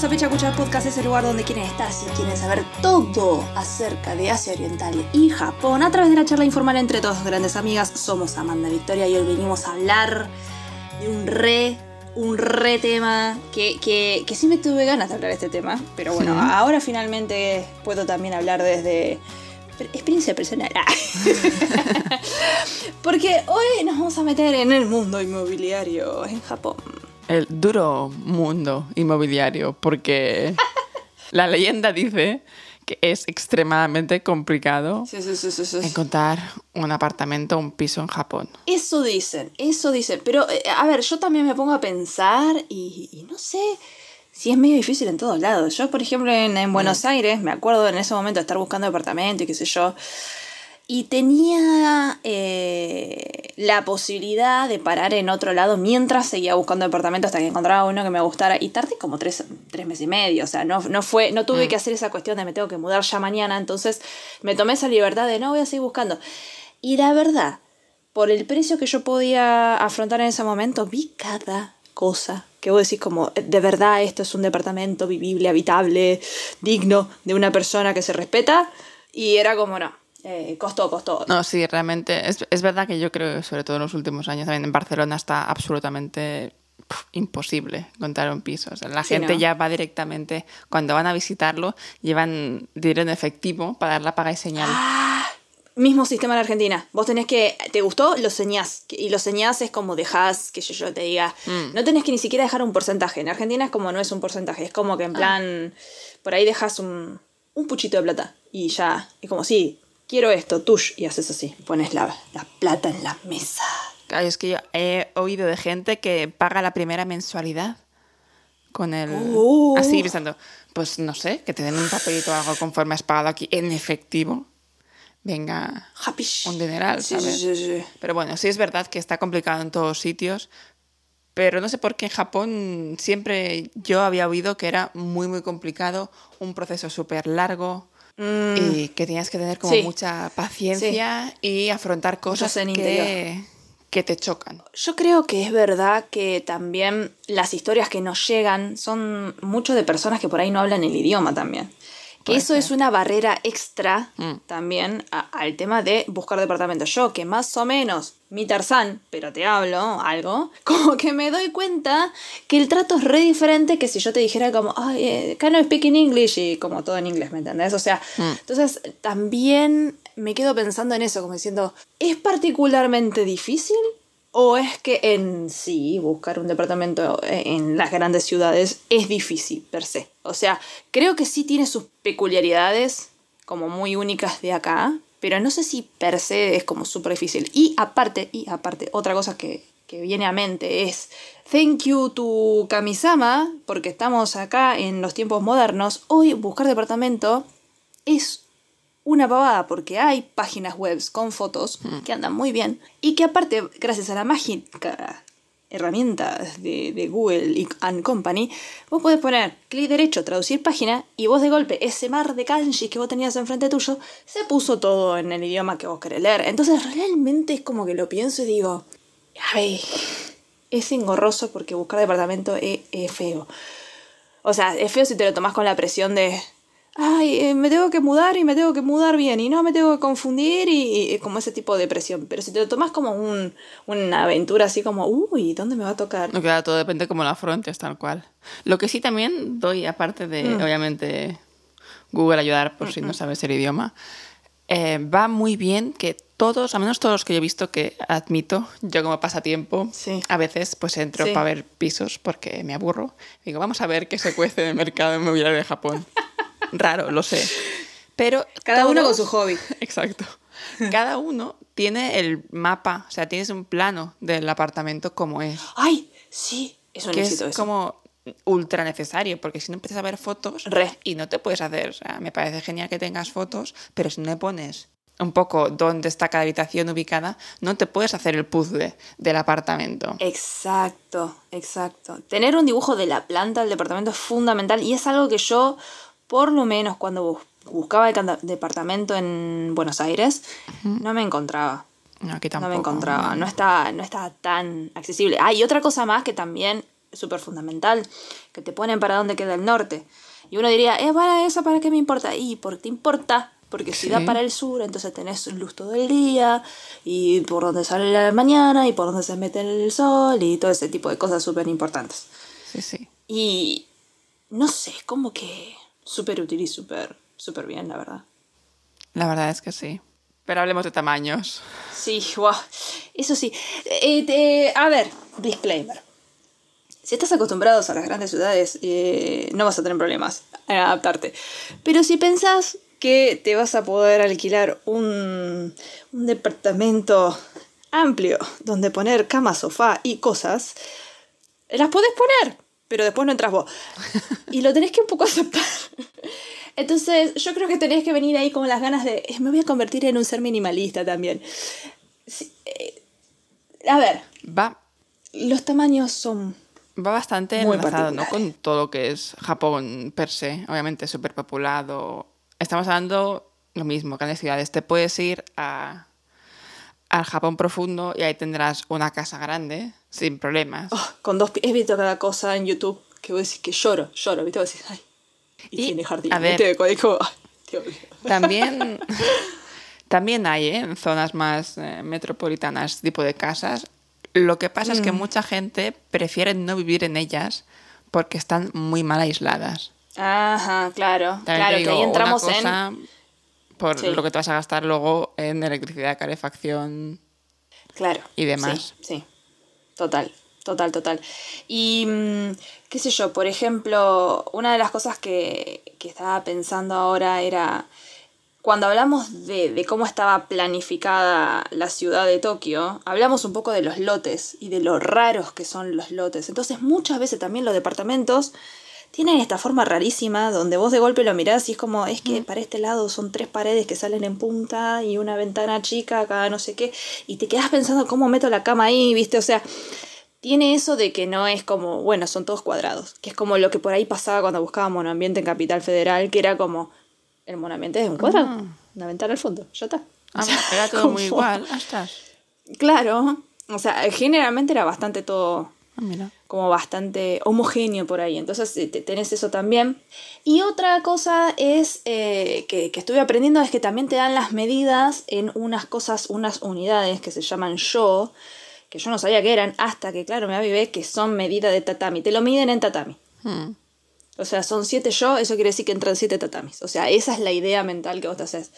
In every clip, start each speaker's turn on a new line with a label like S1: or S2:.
S1: Bienvenidos a Pecha Cucha Podcast, ese lugar donde quieren estar si quieren saber todo acerca de Asia Oriental y Japón a través de la charla informal entre todas grandes amigas. Somos Amanda Victoria y hoy venimos a hablar de un re, un re tema que, que, que sí me tuve ganas de hablar de este tema, pero bueno,
S2: Sí.
S1: ahora finalmente puedo también hablar desde experiencia personal. Porque hoy nos vamos a meter en el mundo inmobiliario en Japón.
S2: El duro mundo inmobiliario, porque la leyenda dice que es extremadamente complicado
S1: Sí, sí, sí, sí, sí.
S2: encontrar un apartamento o un piso en Japón.
S1: Eso dicen, eso dicen. Pero, eh, a ver, yo también me pongo a pensar y, y no sé si es medio difícil en todos lados. Yo, por ejemplo, en, en Buenos Aires, me acuerdo en ese momento de estar buscando departamento y qué sé yo. Y tenía eh, la posibilidad de parar en otro lado mientras seguía buscando departamento hasta que encontraba uno que me gustara. Y tardé como tres, tres meses y medio. O sea, no, no, fue, no tuve que hacer esa cuestión de me tengo que mudar ya mañana. Entonces me tomé esa libertad de no voy a seguir buscando. Y la verdad, por el precio que yo podía afrontar en ese momento, vi cada cosa que vos decís como, de verdad esto es un departamento vivible, habitable, digno de una persona que se respeta. Y era como, no, eh, costó, costó.
S2: No, sí, realmente. Es, es verdad que yo creo, sobre todo en los últimos años, también en Barcelona está absolutamente imposible encontrar un piso. O sea, la
S1: Sí,
S2: gente
S1: ¿no?
S2: ya va directamente, cuando van a visitarlo, llevan dinero en efectivo para dar la paga y señal.
S1: Ah, mismo sistema en Argentina. Vos tenés que, ¿te gustó? Lo señás. Y lo señás es como dejás que yo, yo te diga. No tenés que ni siquiera dejar un porcentaje. En Argentina es como no es un porcentaje. Es como que en plan, por ahí dejas un, un puchito de plata. Y ya, es como, sí, quiero esto, tush. Y haces así. Pones la, la plata en la mesa.
S2: Claro, es que yo he oído de gente que paga la primera mensualidad con el...
S1: Oh.
S2: Así pensando, pues no sé, que te den un papelito o algo conforme has pagado aquí en efectivo. Venga, un dineral, ¿sabes?
S1: sí, sí, sí.
S2: Pero bueno, sí es verdad que está complicado en todos sitios. Pero no sé por qué en Japón siempre yo había oído que era muy, muy complicado, un proceso súper largo y que tenías que tener como
S1: Mm. Sí.
S2: mucha paciencia y afrontar cosas que, que te chocan.
S1: Yo creo que es verdad que también las historias que nos llegan son mucho de personas que por ahí no hablan el idioma también. Que eso es una barrera extra
S2: Mm.
S1: también a- al tema de buscar departamento. Yo, que más o menos, mi Tarzán, pero te hablo algo, como que me doy cuenta que el trato es re diferente que si yo te dijera como, ay, eh, can I speak in English? Y como todo en inglés, ¿me entendés? O sea, entonces también me quedo pensando en eso, como diciendo, ¿es particularmente difícil? ¿O es que en sí buscar un departamento en las grandes ciudades es difícil per se? O sea, creo que sí tiene sus peculiaridades como muy únicas de acá, pero no sé si per se es como súper difícil. Y aparte, y aparte, otra cosa que, que viene a mente es thank you to Kamisama, porque estamos acá en los tiempos modernos. Hoy buscar departamento es una pavada porque hay páginas web con fotos que andan muy bien y que aparte, gracias a la mágica herramienta de, de Google and Company, vos podés poner clic derecho, traducir página y vos de golpe ese mar de kanji que vos tenías enfrente tuyo se puso todo en el idioma que vos querés leer. Entonces realmente es como que lo pienso y digo, ay, es engorroso porque buscar departamento es, es feo. O sea, es feo si te lo tomás con la presión de. Ay, eh, me tengo que mudar y me tengo que mudar bien y no me tengo que confundir y, y como ese tipo de presión. Pero si te lo tomas como un, una aventura así como, uy, ¿dónde me va a tocar?
S2: No queda todo depende cómo lo afrontes, tal cual. Lo que sí también doy, aparte de,
S1: Mm.
S2: obviamente, Google ayudar por si no sabes el idioma, eh, va muy bien que todos, al menos todos los que yo he visto que admito, yo como pasatiempo,
S1: Sí.
S2: a veces pues entro
S1: Sí.
S2: para ver pisos porque me aburro. Digo, vamos a ver qué se cuece en el mercado inmobiliario de Japón. Raro, lo sé. Pero
S1: Cada uno con su hobby.
S2: Exacto. Cada uno tiene el mapa, o sea, tienes un plano del apartamento como es
S1: Ay, sí, es un
S2: que es
S1: eso.
S2: como ultra necesario, porque si no empiezas a ver fotos
S1: Re.
S2: y no te puedes hacer, o sea, me parece genial que tengas fotos, pero si no le pones un poco dónde está cada habitación ubicada, no te puedes hacer el puzzle del apartamento.
S1: Exacto, exacto. Tener un dibujo de la planta del departamento es fundamental y es algo que yo, por lo menos cuando bus- buscaba el departamento en Buenos Aires, no me encontraba.
S2: No, aquí
S1: No
S2: tampoco.
S1: me encontraba, no está, no está tan accesible. Ah, y otra cosa más que también súper fundamental, que te ponen para dónde queda el norte. Y uno diría, eh, para eso, ¿para qué me importa? Y por qué te importa, porque si da para el sur, entonces tenés luz todo el día, y por donde sale la mañana, y por donde se mete el sol, y todo ese tipo de cosas súper importantes.
S2: Sí, sí.
S1: Y no sé, es como que súper útil y súper, súper bien, la verdad.
S2: La verdad es que sí. Pero hablemos de tamaños.
S1: Sí, wow. Eso sí. Eh, a ver, disclaimer. Si estás acostumbrado a las grandes ciudades, eh, no vas a tener problemas en adaptarte. Pero si pensás que te vas a poder alquilar un, un departamento amplio donde poner cama, sofá y cosas, las podés poner, pero después no entras vos. Y lo tenés que un poco aceptar. Entonces, yo creo que tenés que venir ahí con las ganas de. Me voy a convertir en un ser minimalista también. Eh, a ver.
S2: Va.
S1: Los tamaños son
S2: Va bastante enlazado, ¿no? Con todo lo que es Japón per se, obviamente súper populado. Estamos hablando lo mismo, grandes ciudades. Te puedes ir a, al Japón profundo y ahí tendrás una casa grande, sin problemas.
S1: Oh, con dos He visto cada cosa en YouTube que voy a decir que lloro, lloro, ¿viste? Voy a decir, ay. Y, tiene jardín. A ver,
S2: también, también hay ¿eh? en zonas más eh, metropolitanas tipo de casas lo que pasa es que mm. mucha gente prefiere no vivir en ellas porque están muy mal aisladas.
S1: Ajá, claro. claro, que ahí entramos en.
S2: Por lo que te vas a gastar luego en electricidad, calefacción.
S1: Claro.
S2: Y demás.
S1: Sí, sí. Total, total, total. Y mm, qué sé yo, por ejemplo, una de las cosas que, que estaba pensando ahora era cuando hablamos de, cómo estaba planificada la ciudad de Tokio, hablamos un poco de los lotes y de lo raros que son los lotes. Entonces muchas veces también los departamentos tienen esta forma rarísima donde vos de golpe lo mirás y es como, es que para este lado son tres paredes que salen en punta y una ventana chica, acá no sé qué, y te quedas pensando cómo meto la cama ahí, ¿viste? O sea, tiene eso de que no es como, bueno, son todos cuadrados, que es como lo que por ahí pasaba cuando buscábamos un ambiente en Capital Federal, que era como, el monamente es un cuadrado. Ah. Una ventana al fondo, ya está.
S2: Ah, era todo muy igual.
S1: Claro. O sea, generalmente era bastante todo.
S2: Ah,
S1: como bastante homogéneo por ahí. Entonces eh, tenés eso también. Y otra cosa es eh, que, que, estuve aprendiendo es que también te dan las medidas en unas cosas, unas unidades que se llaman yo, que yo no sabía que eran hasta que, claro, me avivé que son medidas de tatami. Te lo miden en tatami. Hmm. O sea, son siete yo, eso quiere decir que entran siete tatamis. O sea, esa es la idea mental que vos te haces.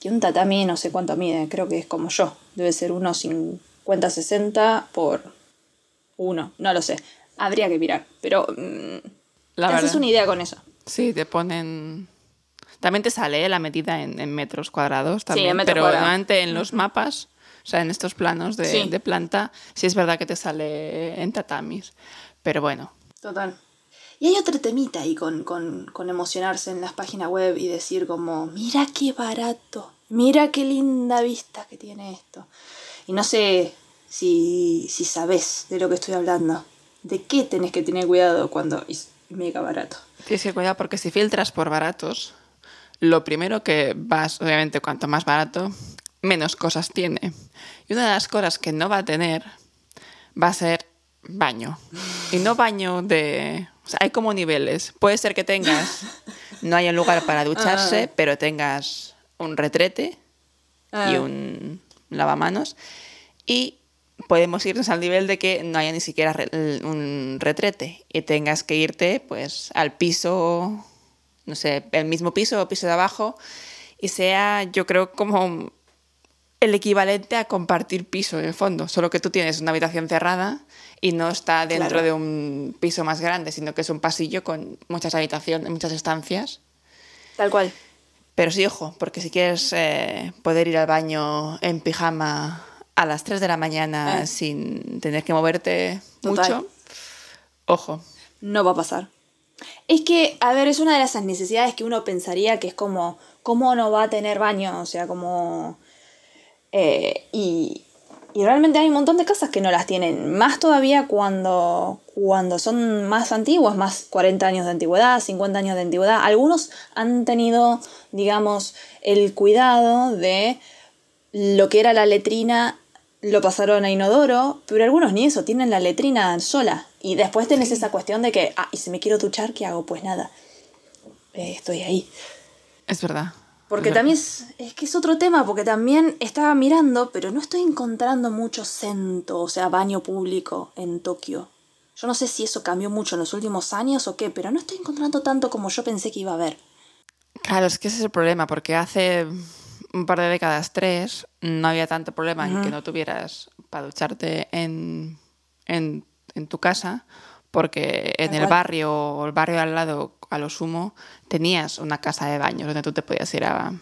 S1: Que un tatami no sé cuánto mide, creo que es como yo. Debe ser unos 50, 60 por uno, no lo sé. Habría que mirar, pero mm, la te haces una idea con eso.
S2: Sí, te ponen... También te sale la medida en, metros cuadrados también, sí, en pero normalmente en los mapas, o sea, en estos planos de, de planta, sí es verdad que te sale en tatamis. Pero bueno.
S1: Total. Y hay otra temita ahí con, emocionarse en las páginas web y decir como, mira qué barato, mira qué linda vista que tiene esto. Y no sé si, si sabes de lo que estoy hablando. ¿De qué tenés que tener cuidado cuando es mega barato?
S2: Tienes que cuidar porque si filtras por baratos, lo primero que vas, obviamente, cuanto más barato, menos cosas tiene. Y una de las cosas que no va a tener va a ser baño. Y no baño de o sea, hay como niveles. Puede ser que tengas, no haya lugar para ducharse, ah. pero tengas un retrete y ah. un lavamanos. Y podemos irnos al nivel de que no haya ni siquiera un retrete y tengas que irte pues al piso, no sé, el mismo piso o piso de abajo y sea, yo creo, como el equivalente a compartir piso en el fondo, solo que tú tienes una habitación cerrada y no está dentro de un piso más grande, sino que es un pasillo con muchas habitaciones, muchas estancias.
S1: Tal cual.
S2: Pero sí, ojo, porque si quieres eh, poder ir al baño en pijama a las 3 de la mañana eh. sin tener que moverte mucho, ojo.
S1: No va a pasar. Es que, a ver, es una de esas necesidades que uno pensaría que es como, ¿cómo no va a tener baño? O sea, como... Eh, y, y realmente hay un montón de casas que no las tienen. Más todavía cuando, cuando son más antiguas, más 40 años de antigüedad, 50 años de antigüedad. Algunos han tenido, digamos, el cuidado de lo que era la letrina lo pasaron a inodoro, pero algunos ni eso, tienen la letrina sola. Y después tenés esa cuestión de que, ah, y si me quiero duchar, ¿qué hago? Pues nada, eh, estoy ahí.
S2: Es verdad.
S1: Porque
S2: Es
S1: también es, es que es otro tema, porque también estaba mirando, pero no estoy encontrando mucho cento, o sea, baño público en Tokio. Yo no sé si eso cambió mucho en los últimos años o qué, pero no estoy encontrando tanto como yo pensé que iba a haber.
S2: Claro, es que ese es el problema, porque hace un par de décadas, tres, no había tanto problema en que no tuvieras para ducharte en, en, en tu casa, porque en el barrio o el barrio al lado, a lo sumo, tenías una casa de baños donde tú te podías ir a,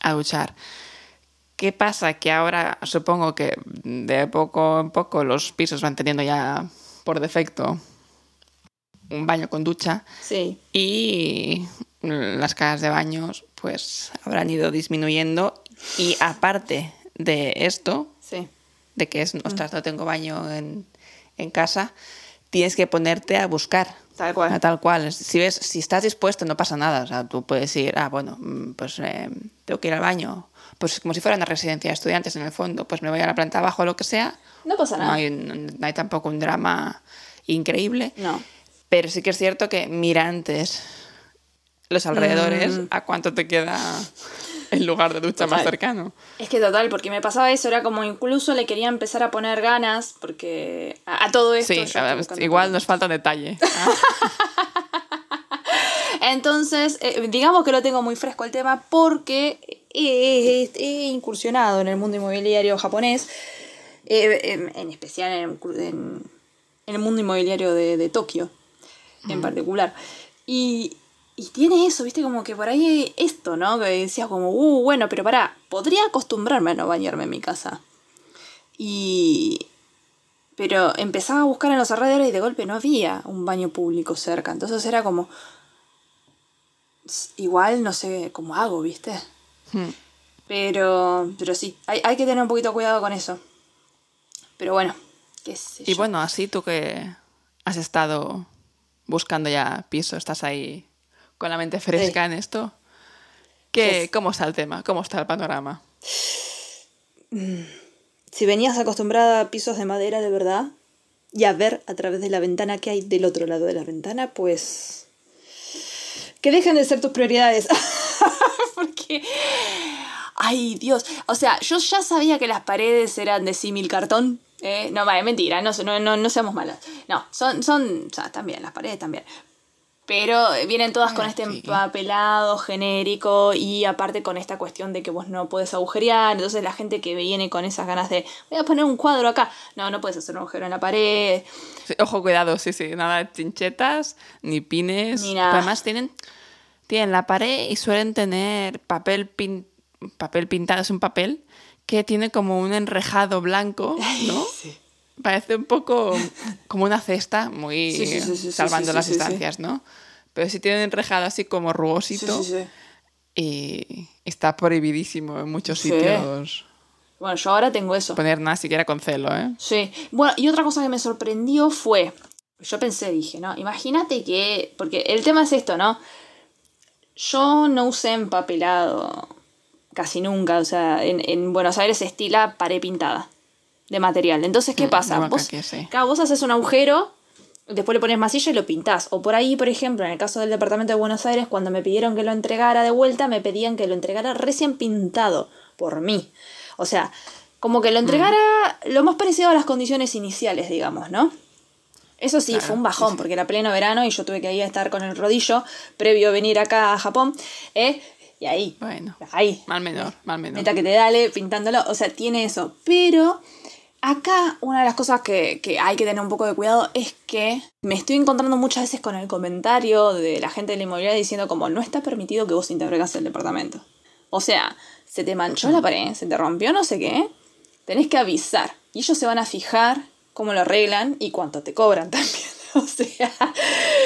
S2: a duchar. ¿Qué pasa? Que ahora supongo que de poco en poco los pisos van teniendo ya por defecto un baño con ducha
S1: Sí.
S2: y las casas de baños pues habrán ido disminuyendo y aparte de esto,
S1: Sí.
S2: de que es, ostras, no tengo baño en, en casa, tienes que ponerte a buscar.
S1: Tal cual.
S2: A tal cual. Si ves, si estás dispuesto, no pasa nada. O sea, tú puedes ir, ah, bueno, mm, pues eh, tengo que ir al baño. Pues como si fuera una residencia de estudiantes en el fondo, pues me voy a la planta abajo o lo que sea.
S1: No pasa
S2: No
S1: nada.
S2: hay, no hay tampoco un drama increíble.
S1: No.
S2: Pero sí que es cierto que mira antes los alrededores
S1: Mm.
S2: a cuánto te queda el lugar de ducha más cercano.
S1: Es que total, porque me pasaba eso, era como incluso le quería empezar a poner ganas, porque a, a todo esto...
S2: Sí, a- igual nos falta detalle.
S1: Entonces, eh, digamos que lo tengo muy fresco el tema porque he, he incursionado en el mundo inmobiliario japonés, eh, en, en especial en, en- en el mundo inmobiliario de, de Tokio en particular. Y, y tiene eso, viste, como que por ahí esto, ¿no? Que decía como, uh, bueno, pero pará, podría acostumbrarme a no bañarme en mi casa. Y... Pero empezaba a buscar en los alrededores y de golpe no había un baño público cerca. Entonces era como, igual no sé cómo hago, ¿viste?
S2: Hmm.
S1: Pero, pero sí, hay, hay que tener un poquito cuidado con eso. Pero bueno, qué sé
S2: Y
S1: yo.
S2: bueno, así tú que has estado buscando ya piso, estás ahí con la mente fresca en esto. ¿Qué. ¿Cómo está el tema? ¿Cómo está el panorama?
S1: Si venías acostumbrada a pisos de madera de verdad y a ver a través de la ventana que hay del otro lado de la ventana, pues... Que dejen de ser tus prioridades. Porque... Ay, Dios. O sea, yo ya sabía que las paredes eran de símil cartón. ¿eh? No, vale, mentira, no, no, no, no seamos malas. No, son, son, o sea, también, las paredes también. Pero vienen todas con
S2: Eh,
S1: este
S2: sí.
S1: empapelado genérico y aparte con esta cuestión de que vos no puedes agujerear. Entonces la gente que viene con esas ganas de voy a poner un cuadro acá. No, no puedes hacer un agujero en la pared.
S2: Sí, ojo, cuidado, sí, sí, nada de chinchetas, ni pines.
S1: Ni nada.
S2: Además tienen, tienen la pared y suelen tener papel, pin- papel pintado, es un papel que tiene como un enrejado blanco, ¿no?
S1: Sí.
S2: Parece un poco como una cesta, muy
S1: Sí, sí, sí, sí,
S2: salvando las distancias, ¿no? Pero sí tiene un enrejado así como rugosito y está prohibidísimo en muchos sitios
S1: Bueno, yo ahora tengo eso.
S2: poner nada siquiera con celo, ¿eh?
S1: Sí. Bueno, y otra cosa que me sorprendió fue, yo pensé, dije, ¿no? Imagínate que, porque el tema es esto, ¿no? Yo no usé empapelado casi nunca, o sea, en, en Buenos Aires se estila pared pintada de material. Entonces, ¿qué
S2: Mm,
S1: pasa? Vos,
S2: sí.
S1: vos haces un agujero, después le pones masilla y lo pintás. O por ahí, por ejemplo, en el caso del departamento de Buenos Aires, cuando me pidieron que lo entregara de vuelta, me pedían que lo entregara recién pintado por mí. O sea, como que lo entregara lo más parecido a las condiciones iniciales, digamos, ¿no? Eso sí,
S2: Claro,
S1: fue un bajón, porque era pleno verano y yo tuve que ir a estar con el rodillo previo a venir acá a Japón. ¿eh? Y ahí,
S2: Bueno,
S1: ahí,
S2: mal menor, mal menor.
S1: Neta que te dale pintándolo, o sea, tiene eso. Pero acá una de las cosas que, que hay que tener un poco de cuidado es que me estoy encontrando muchas veces con el comentario de la gente de la inmobiliaria diciendo como no está permitido que vos intervengas el departamento. O sea, se te manchó la pared, se te rompió no sé qué, tenés que avisar. Y ellos se van a fijar cómo lo arreglan y cuánto te cobran también. O sea,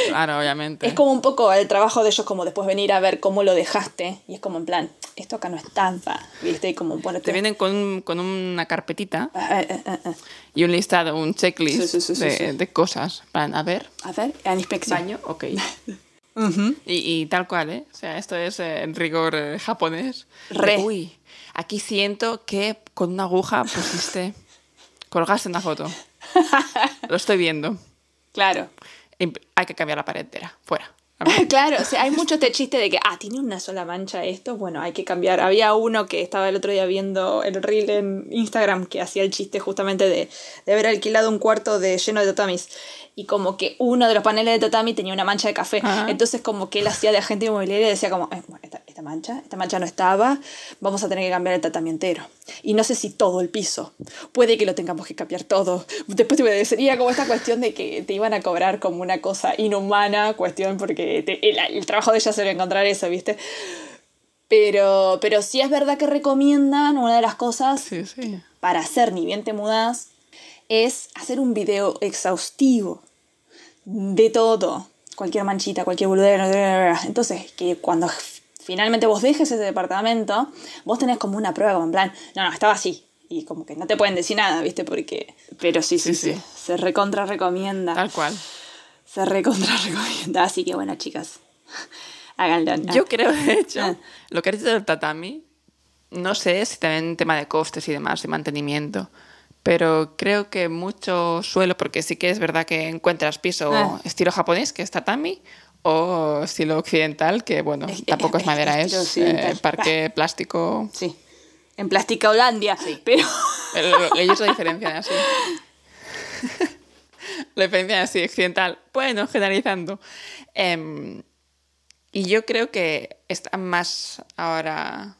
S2: Claro, obviamente.
S1: es como un poco el trabajo de ellos como después venir a ver cómo lo dejaste. Y es como en plan, esto acá no estaba, ¿viste? Y como, bueno,
S2: Te vienen con, con una carpetita
S1: Ah, ah, ah, ah.
S2: y un listado, un checklist
S1: Sí, sí, sí,
S2: de, de cosas. Van a ver,
S1: A ver, a inspección.
S2: baño, ok.
S1: Ujú.
S2: Y, y tal cual, ¿eh? O sea, esto es eh, en rigor eh, japonés.
S1: Re.
S2: Uy, aquí siento que con una aguja pusiste, colgaste una foto. Lo estoy viendo.
S1: Claro.
S2: Hay que cambiar la pared entera. Fuera.
S1: Claro, o sea, hay mucho este chiste de que, ah, tiene una sola mancha esto, bueno, hay que cambiar. Había uno que estaba el otro día viendo el reel en Instagram que hacía el chiste justamente de, de haber alquilado un cuarto de, lleno de tatamis y como que uno de los paneles de tatami tenía una mancha de café.
S2: Ajá.
S1: Entonces como que él hacía de agente inmobiliario y decía como, eh, bueno, esta, esta mancha, esta mancha no estaba, vamos a tener que cambiar el tatami entero. Y no sé si todo el piso, puede que lo tengamos que cambiar todo. Después te voy a decir, como esta cuestión de que te iban a cobrar como una cosa inhumana, cuestión porque te- el, el trabajo de ella era encontrar eso, ¿viste? Pero, pero sí es verdad que recomiendan una de las cosas
S2: Sí, sí.
S1: para hacer ni bien te mudas es hacer un video exhaustivo de todo, cualquier manchita, cualquier boludera. Entonces, que cuando finalmente vos dejes ese departamento, vos tenés como una prueba, como en plan, no, no, estaba así. Y como que no te pueden decir nada, ¿viste? Porque... Pero sí, sí,
S2: Sí,
S1: sí.
S2: sí.
S1: Se recontra recomienda.
S2: Tal cual.
S1: Se recontra recomienda. Así que bueno, chicas, háganlo.
S2: Yo creo, de hecho,
S1: Ah.
S2: lo que has dicho del tatami, no sé si también tema de costes y demás, de mantenimiento, pero creo que mucho suelo, porque sí que es verdad que encuentras piso
S1: Ah.
S2: estilo japonés, que es tatami, o estilo occidental, que bueno,
S1: Es-
S2: tampoco es
S1: es-
S2: madera, es
S1: occidental.
S2: eh, parque plástico.
S1: Sí. En Plástica Holandia. Pero...
S2: Pero Ellos lo diferencian así. lo diferencian así, occidental. Bueno, generalizando. Em, y yo creo que están más ahora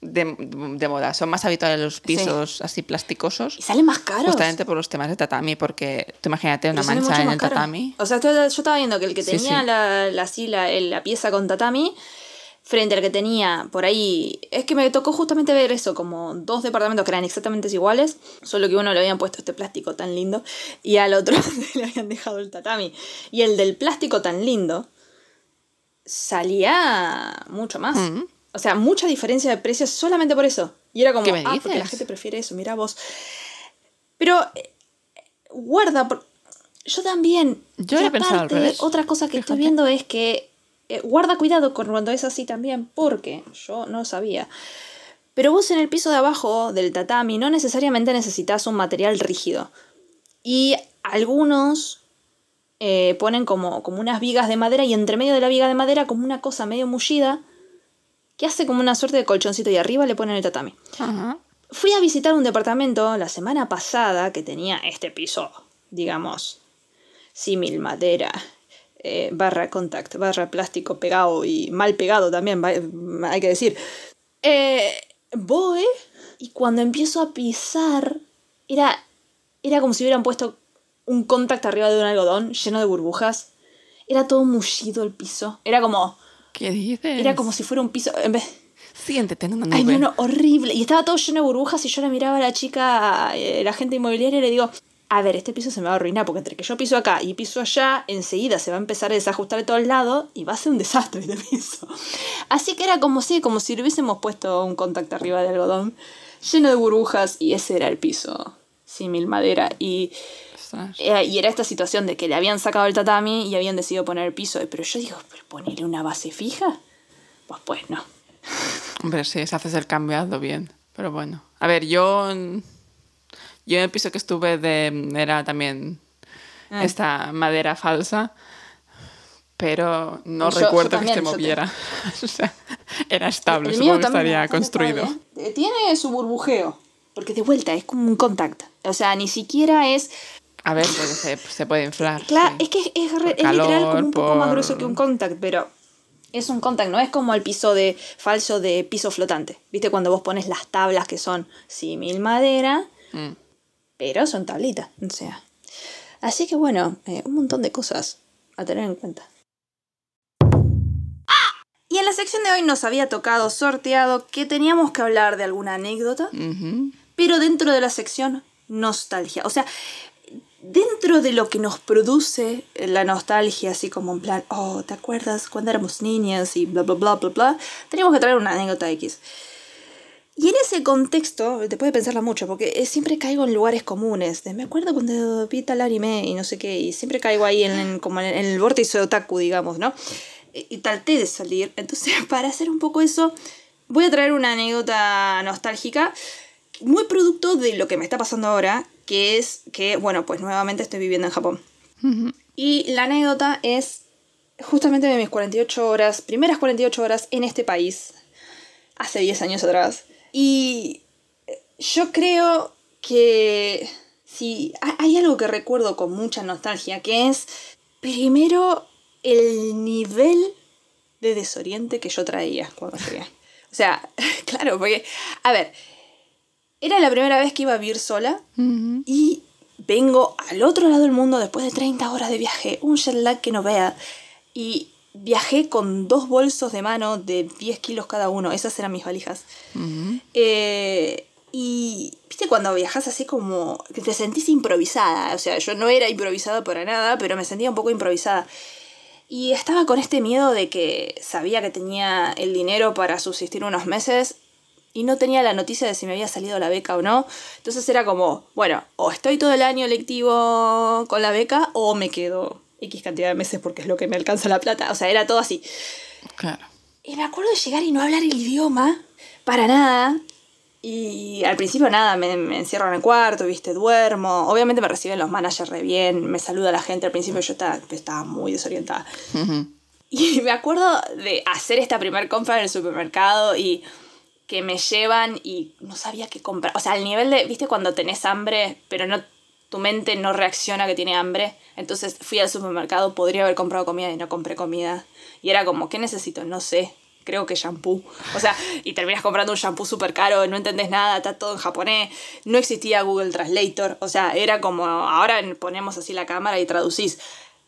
S2: de, de moda. Son más habituales los pisos así plasticosos.
S1: Y salen más caros.
S2: Justamente por los temas de tatami, porque tú imagínate una
S1: Pero
S2: mancha en el
S1: caro.
S2: tatami.
S1: O sea, yo estaba viendo que el que
S2: Sí,
S1: tenía
S2: sí.
S1: La, la, la, el- la pieza con tatami, frente al que tenía por ahí. Es que me tocó justamente ver eso, como dos departamentos que eran exactamente iguales, solo que uno le habían puesto este plástico tan lindo y al otro le habían dejado el tatami. Y el del plástico tan lindo salía mucho más.
S2: Mm.
S1: O sea, mucha diferencia de precios solamente por eso. Y era como,
S2: ¿Qué me
S1: ah, porque la gente prefiere eso, mira vos. Pero eh, guarda, por- yo también.
S2: Yo había pensado al revés.
S1: Otra cosa que estoy viendo es que eh, guarda cuidado con cuando es así también, porque yo no sabía. Pero vos en el piso de abajo del tatami no necesariamente necesitas un material rígido. Y algunos eh, ponen como, como unas vigas de madera y entre medio de la viga de madera como una cosa medio mullida que hace como una suerte de colchoncito y arriba le ponen el tatami.
S2: Ajá.
S1: Fui a visitar un departamento la semana pasada que tenía este piso, digamos, símil madera, eh, barra contact, barra plástico pegado y mal pegado también, hay que decir. Eh, voy y cuando empiezo a pisar, era, era como si hubieran puesto un contact arriba de un algodón lleno de burbujas. Era todo mullido el piso. Era como,
S2: ¿Qué dices?
S1: era como si fuera un piso. En vez,
S2: Siéntete en una nube.
S1: Ay, no, no, horrible. Y estaba todo lleno de burbujas y yo la miraba a la chica, eh, la agente inmobiliaria, y le digo, a ver, este piso se me va a arruinar porque entre que yo piso acá y piso allá, enseguida se va a empezar a desajustar de todos lados y va a ser un desastre este piso. Así que era como si, como si le hubiésemos puesto un contacto arriba de algodón, lleno de burbujas y ese era el piso. Símil madera. Y, eh, y era esta situación de que le habían sacado el tatami y habían decidido poner el piso. Pero yo digo, ¿pero ponerle una base fija? Pues pues no.
S2: Hombre, sí, si haces el cambio, hazlo bien. Pero bueno. A ver, yo. Yo en el piso que estuve de, era también
S1: Ah.
S2: esta madera falsa. Pero no
S1: Yo- yo
S2: recuerdo
S1: también,
S2: que se
S1: te-
S2: moviera. o sea, era estable,
S1: El
S2: supongo que estaría construido.
S1: estable, ¿eh? Tiene su burbujeo. Porque de vuelta es como un contact. O sea, ni siquiera es.
S2: A ver, porque se, se puede inflar.
S1: Claro,
S2: sí.
S1: es que es, re- literal como un poco más grueso que un contact, pero es un contact, no es como el piso de falso de piso flotante. ¿Viste? Cuando vos pones las tablas que son símil madera,
S2: Mm.
S1: Pero son tablitas. O sea. Así que bueno, eh, un montón de cosas a tener en cuenta. Y en la sección de hoy nos había tocado sorteado que teníamos que hablar de alguna anécdota pero dentro de la sección nostalgia. O sea, dentro de lo que nos produce la nostalgia, así como en plan, oh, ¿te acuerdas cuando éramos niñas y bla, bla, bla, bla, bla? Teníamos que traer una anécdota X. Ese contexto, te puede pensarla mucho, porque eh, siempre caigo en lugares comunes. De, me acuerdo cuando vi tal anime y no sé qué, y siempre caigo ahí en, en- como en, en el vórtice de otaku, digamos, ¿no? Y, y traté de salir. Entonces, para hacer un poco eso, voy a traer una anécdota nostálgica muy producto de lo que me está pasando ahora, que es que, bueno, pues nuevamente estoy viviendo en Japón. Y la anécdota es justamente de mis 48 horas, primeras 48 horas en este país, hace 10 años atrás. Y yo creo que si hay algo que recuerdo con mucha nostalgia, que es primero el nivel de desoriente que yo traía cuando llegué. O sea, claro, porque, a ver, era la primera vez que iba a vivir sola y vengo al otro lado del mundo después de 30 horas de viaje, un jet lag que no vea. Y viajé con dos bolsos de mano de 10 kilos cada uno, esas eran mis valijas. Eh, y, viste, cuando viajas así como que te sentís improvisada, o sea, yo no era improvisada para nada, pero me sentía un poco improvisada. Y estaba con este miedo de que sabía que tenía el dinero para subsistir unos meses y no tenía la noticia de si me había salido la beca o no. Entonces era como, bueno, o estoy todo el año lectivo con la beca o me quedo X cantidad de meses porque es lo que me alcanza la plata. O sea, era todo así.
S2: Claro.
S1: Y me acuerdo de llegar y no hablar el idioma para nada. Y al principio nada, me, me, encierro en el cuarto, viste, duermo. Obviamente me reciben los managers re bien, me saluda la gente. Al principio yo estaba, estaba muy desorientada. Y me acuerdo de hacer esta primer compra en el supermercado y que me llevan y no sabía qué comprar. O sea, al nivel de, viste, cuando tenés hambre, pero no tu mente no reacciona que tiene hambre. Entonces fui al supermercado, podría haber comprado comida y no compré comida. Y era como, ¿qué necesito? No sé. Creo que shampoo. O sea, y terminas comprando un shampoo súper caro, no entendés nada, está todo en japonés. No existía Google Translator. O sea, era como, ahora ponemos así la cámara y traducís.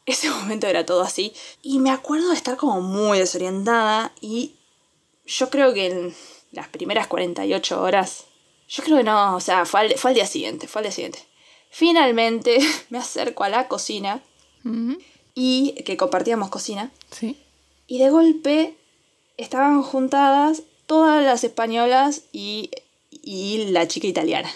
S1: Ese momento era todo así. Y me acuerdo de estar como muy desorientada y yo creo que en las primeras 48 horas, yo creo que no, o sea, fue al, fue día siguiente, fue al día siguiente. Finalmente me acerco a la cocina y que compartíamos cocina.
S2: Sí.
S1: Y de golpe estaban juntadas todas las españolas y, y la chica italiana.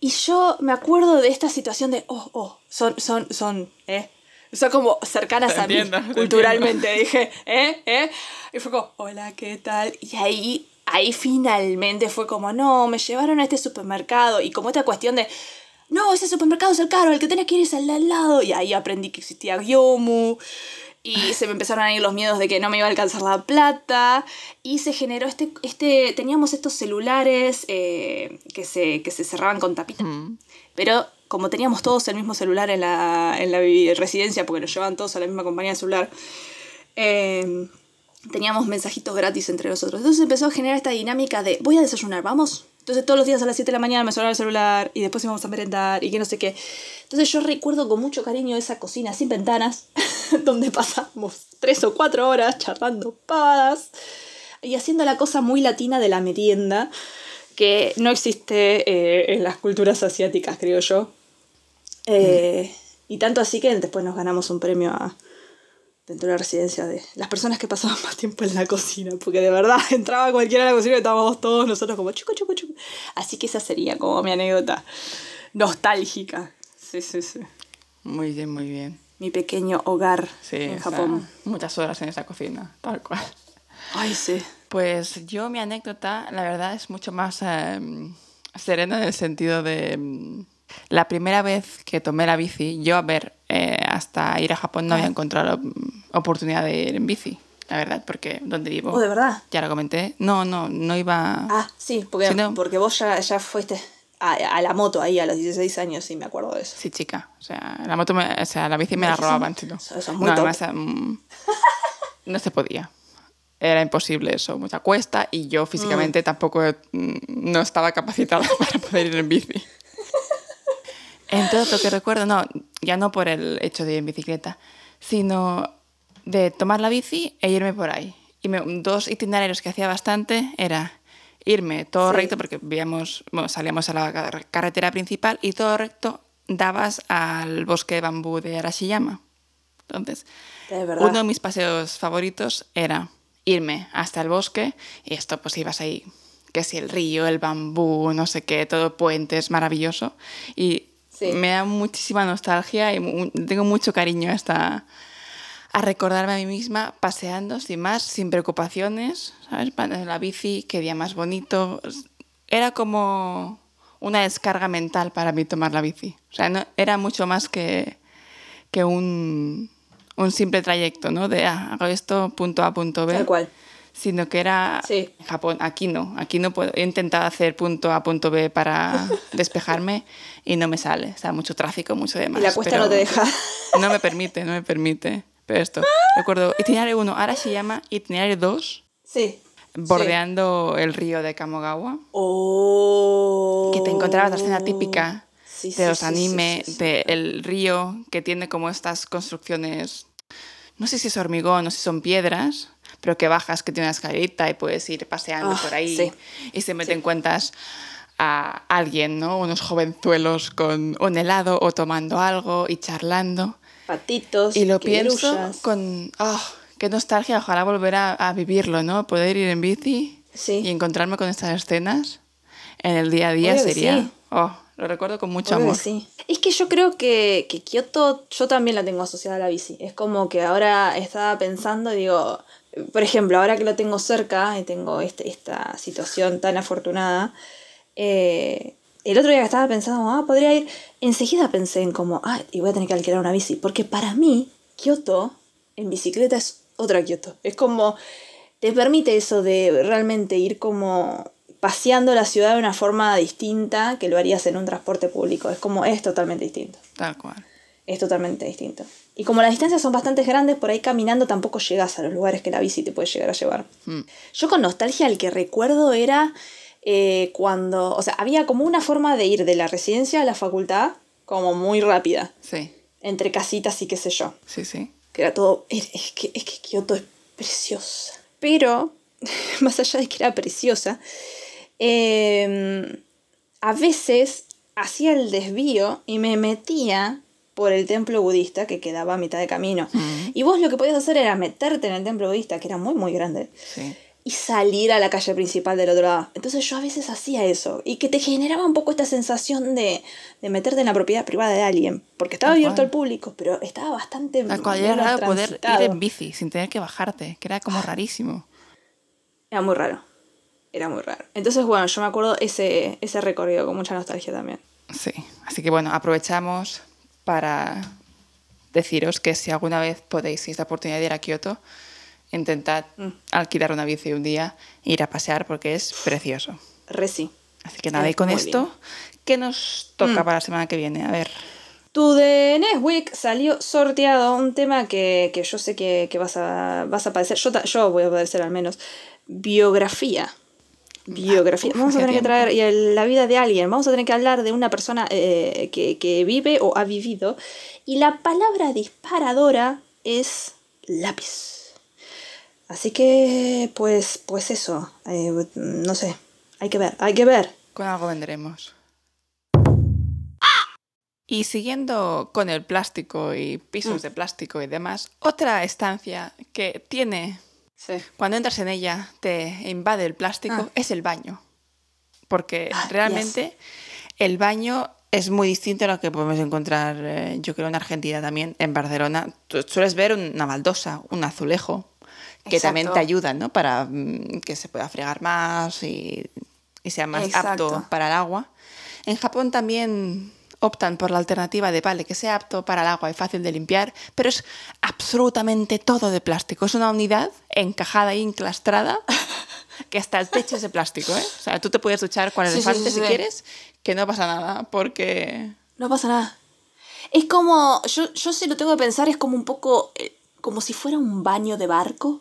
S1: Y yo me acuerdo de esta situación de, oh, oh, son, son, son, eh. Son como cercanas
S2: Te
S1: a
S2: entiendo,
S1: mí,
S2: te
S1: culturalmente. Dije, eh, eh. Y fue como, hola, ¿qué tal? Y ahí, ahí finalmente fue como, no, me llevaron a este supermercado. Y como esta cuestión de, no, ese supermercado es el caro, el que tenés que ir es al lado. Y ahí aprendí que existía Gyomu. Y se me empezaron a ir los miedos de que no me iba a alcanzar la plata. Y se generó este. este teníamos estos celulares eh, que, se, que se cerraban con tapita. Pero como teníamos todos el mismo celular en la, en la residencia, porque nos llevaban todos a la misma compañía de celular, eh, teníamos mensajitos gratis entre nosotros. Entonces empezó a generar esta dinámica de voy a desayunar, vamos. Entonces todos los días a las 7 de la mañana me sonaba el celular y después íbamos a merendar y que no sé qué. Entonces yo recuerdo con mucho cariño esa cocina sin ventanas, donde pasamos tres o cuatro horas charlando pavadas y haciendo la cosa muy latina de la merienda que no existe eh, en las culturas asiáticas, creo yo. Eh, Y tanto así que después nos ganamos un premio a, dentro de la residencia de las personas que pasaban más tiempo en la cocina, porque de verdad entraba cualquiera a la cocina y estábamos todos nosotros como chuco, chuco, chuco. Así que esa sería como mi anécdota nostálgica. Sí, sí, sí.
S2: Muy bien, muy bien.
S1: Mi pequeño hogar
S2: Sí,
S1: en Japón.
S2: muchas horas en esa cocina, tal cual.
S1: Ay, sí.
S2: Pues yo mi anécdota, la verdad, es mucho más eh, serena en el sentido de mm, la primera vez que tomé la bici, yo a ver, eh, hasta ir a Japón no había encontrado mm, oportunidad de ir en bici, la verdad, porque donde vivo,
S1: Oh, de verdad.
S2: ya lo comenté, no, no, no iba...
S1: Ah, sí, porque,
S2: Sí, no.
S1: porque vos ya, ya fuiste a, a la moto ahí a los 16 años, sí, me acuerdo de eso.
S2: Sí, chica, o sea, la moto, me- o sea, la bici me la robaban, si no.
S1: eso- eso es muy
S2: no,
S1: top.
S2: además, mm, no se podía. Era imposible eso, mucha cuesta y yo físicamente tampoco mm, no estaba capacitada para poder ir en bici. Entonces, lo que recuerdo, no, ya no por el hecho de ir en bicicleta, sino de tomar la bici e irme por ahí. Y me- dos itinerarios que hacía bastante era irme todo
S1: Sí.
S2: recto, porque veíamos, bueno, salíamos a la car- carretera principal y todo recto dabas al bosque de bambú de Arashiyama. Entonces,
S1: De
S2: uno de mis paseos favoritos era irme hasta el bosque y esto pues ibas ahí, que si el río, el bambú, no sé qué, todo puentes, maravilloso. Y
S1: Sí.
S2: me da muchísima nostalgia y mu- tengo mucho cariño hasta a recordarme a mí misma paseando sin más, sin preocupaciones, ¿sabes? En la bici, qué día más bonito. Era como una descarga mental para mí tomar la bici. O sea, no, era mucho más que, que un, un simple trayecto, ¿no? De ah, hago esto, punto A, punto B.
S1: Tal cual.
S2: Sino que era
S1: Sí.
S2: en Japón. Aquí no. Aquí no puedo. He intentado hacer punto A, punto B para despejarme y no me sale. Sea, mucho tráfico, mucho demás.
S1: Y la cuesta no te deja.
S2: No me permite, no me permite. Pero esto, recuerdo, itinerario 1, ahora se llama itinerario 2,
S1: Sí.
S2: bordeando el río de Kamogawa.
S1: Oh.
S2: que te encontrabas la escena típica
S1: Sí,
S2: de
S1: sí,
S2: los
S1: sí, sí, sí, sí.
S2: del río que tiene como estas construcciones, no sé si es hormigón, no sé si son piedras, pero que bajas, que tiene una escalerita y puedes ir paseando
S1: Ah,
S2: por ahí
S1: sí.
S2: y siempre te encuentras a alguien, ¿no? Unos jovenzuelos con un helado o tomando algo y charlando.
S1: Patitos.
S2: Y lo pienso con, oh, qué nostalgia, ojalá volver a, a vivirlo, ¿no? Poder ir en bici
S1: Sí.
S2: y encontrarme con estas escenas en el día a día
S1: Obvio
S2: sería,
S1: sí.
S2: oh, lo recuerdo con mucho
S1: Obvio que
S2: amor.
S1: sí. Es que yo creo que, que Kioto, yo también la tengo asociada a la bici. Es como que ahora estaba pensando, digo, por ejemplo, ahora que lo tengo cerca y tengo este, esta situación tan afortunada, eh, el otro día que estaba pensando, ah, podría ir, enseguida pensé en como, ah, y voy a tener que alquilar una bici. Porque para mí, Kioto en bicicleta es otra Kioto. Es como, te permite eso de realmente ir como paseando la ciudad de una forma distinta que lo harías en un transporte público. Es como, es totalmente distinto.
S2: Tal cual.
S1: Es totalmente distinto. Y como las distancias son bastante grandes, por ahí caminando tampoco llegas a los lugares que la bici te puede llegar a llevar.
S2: Mm.
S1: Yo con nostalgia el que recuerdo era eh, cuando, o sea, había como una forma de ir de la residencia a la facultad como muy rápida,
S2: Sí,
S1: entre casitas y qué sé yo
S2: sí, sí.
S1: que era todo. Es, que, es que Kioto es preciosa. Pero, más allá de que era preciosa, eh, a veces hacía el desvío y me metía por el templo budista que quedaba a mitad de camino. Y vos lo que podías hacer era meterte en el templo budista, que era muy, muy grande,
S2: Sí.
S1: y salir a la calle principal del otro lado. Entonces yo a veces hacía eso y que te generaba un poco esta sensación de, de meterte en la propiedad privada de alguien, porque estaba
S2: Tal
S1: abierto
S2: cual.
S1: al público, pero estaba bastante
S2: Tal cual, era poder ir en bici sin tener que bajarte, que era como rarísimo.
S1: Era muy raro. Era muy raro. Entonces, bueno, yo me acuerdo ese, ese recorrido con mucha nostalgia también.
S2: Sí, así que bueno, aprovechamos para deciros que si alguna vez podéis, si es la oportunidad de ir a Kioto, intentad
S1: Mm.
S2: alquilar una bici un día e ir a pasear porque es precioso.
S1: Re sí.
S2: Así que nada, y con
S1: muy
S2: esto, ¿qué nos toca
S1: Mm.
S2: para la semana que viene? A ver.
S1: Tu de Neswick salió sorteado un tema que, que yo sé que, que vas, a, vas a padecer. Yo, yo voy a padecer al menos. Biografía. Biografía.
S2: uf,
S1: Vamos a tener que traer y el- la vida de alguien. Vamos a tener que hablar de una persona eh, que, que vive o ha vivido. Y la palabra disparadora es lápiz. Así que, pues, pues eso. eh, no sé. Hay que ver, hay que ver.
S2: Con algo vendremos. Y siguiendo con el plástico y pisos
S1: Mm.
S2: de plástico y demás, otra estancia que tiene,
S1: Sí.
S2: cuando entras en ella, te invade el plástico,
S1: Ah.
S2: es el baño. Porque
S1: Ah,
S2: realmente el baño es muy distinto a lo que podemos encontrar, eh, yo creo, en Argentina también, en Barcelona. Tú sueles ver una baldosa, un azulejo, que también te ayuda, ¿no? Para mm, que se pueda fregar más y, y sea más
S1: Exacto.
S2: apto para el agua. En Japón también optan por la alternativa de, vale, que sea apto para el agua y fácil de limpiar, pero es absolutamente todo de plástico. Es una unidad encajada y enclastrada que hasta el techo es de plástico, ¿eh? O sea, tú te puedes duchar con
S1: Sí, sí,
S2: elefante
S1: sí,
S2: si
S1: sí.
S2: quieres, que no pasa nada, porque...
S1: No pasa nada. Es como, yo, yo si lo tengo que pensar, es como un poco, eh, como si fuera un baño de barco.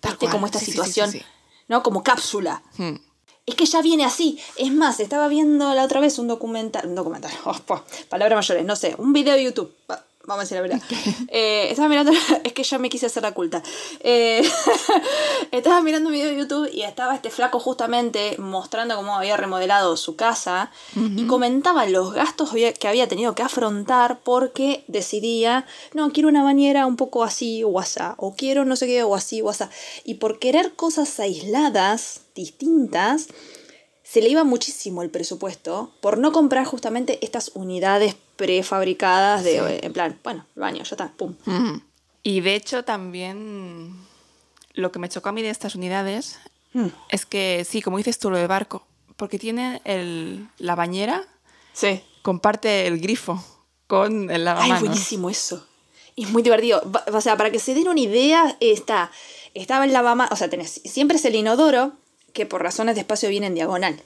S2: Tal cual.
S1: Como esta situación. ¿no? Como cápsula.
S2: Hmm.
S1: Es que ya viene así. Es más, estaba viendo la otra vez un documental, un documental, oh, palabras mayores, no sé, un video de YouTube. Va, Vamos a decir la verdad. Eh, estaba mirando, es que yo me quise hacer la culta. Eh, estaba mirando un video de YouTube y estaba este flaco justamente mostrando cómo había remodelado su casa y comentaba los gastos que había tenido que afrontar porque decidía, no, quiero una bañera un poco así o asá, o quiero no sé qué o así o asá. Y por querer cosas aisladas, distintas, se le iba muchísimo el presupuesto por no comprar justamente estas unidades prefabricadas de,
S2: Sí.
S1: eh, en plan, bueno, el baño, ya está, pum.
S2: Y de hecho también lo que me chocó a mí de estas unidades
S1: Mm.
S2: es que sí, como dices tú, lo de barco, porque tiene el, la bañera,
S1: Sí.
S2: comparte el grifo con el
S1: Ay,
S2: lavamanos.
S1: buenísimo eso. Es muy divertido. Va- O sea, para que se den una idea, está, estaba el lavamanos, o sea, tenés, siempre es el inodoro, que por razones de espacio viene en diagonal.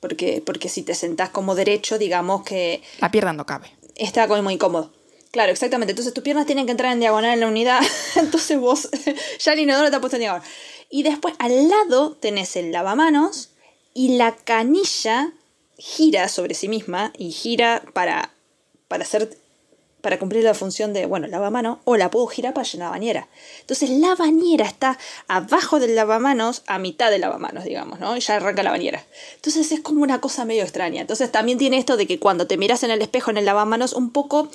S1: Porque, porque si te sentás como derecho, digamos que
S2: La pierna no cabe.
S1: está como muy incómodo. Claro, exactamente. Entonces tus piernas tienen que entrar en diagonal en la unidad. Entonces vos, ya el inodoro te ha puesto en diagonal. Y después al lado tenés el lavamanos y la canilla gira sobre sí misma y gira para, para hacer para cumplir la función de, bueno, lavamano, o la puedo girar para llenar la bañera. Entonces la bañera está abajo del lavamanos, a mitad del lavamanos, digamos, ¿no? Y ya arranca la bañera. Entonces es como una cosa medio extraña. Entonces también tiene esto de que cuando te miras en el espejo en el lavamanos, un poco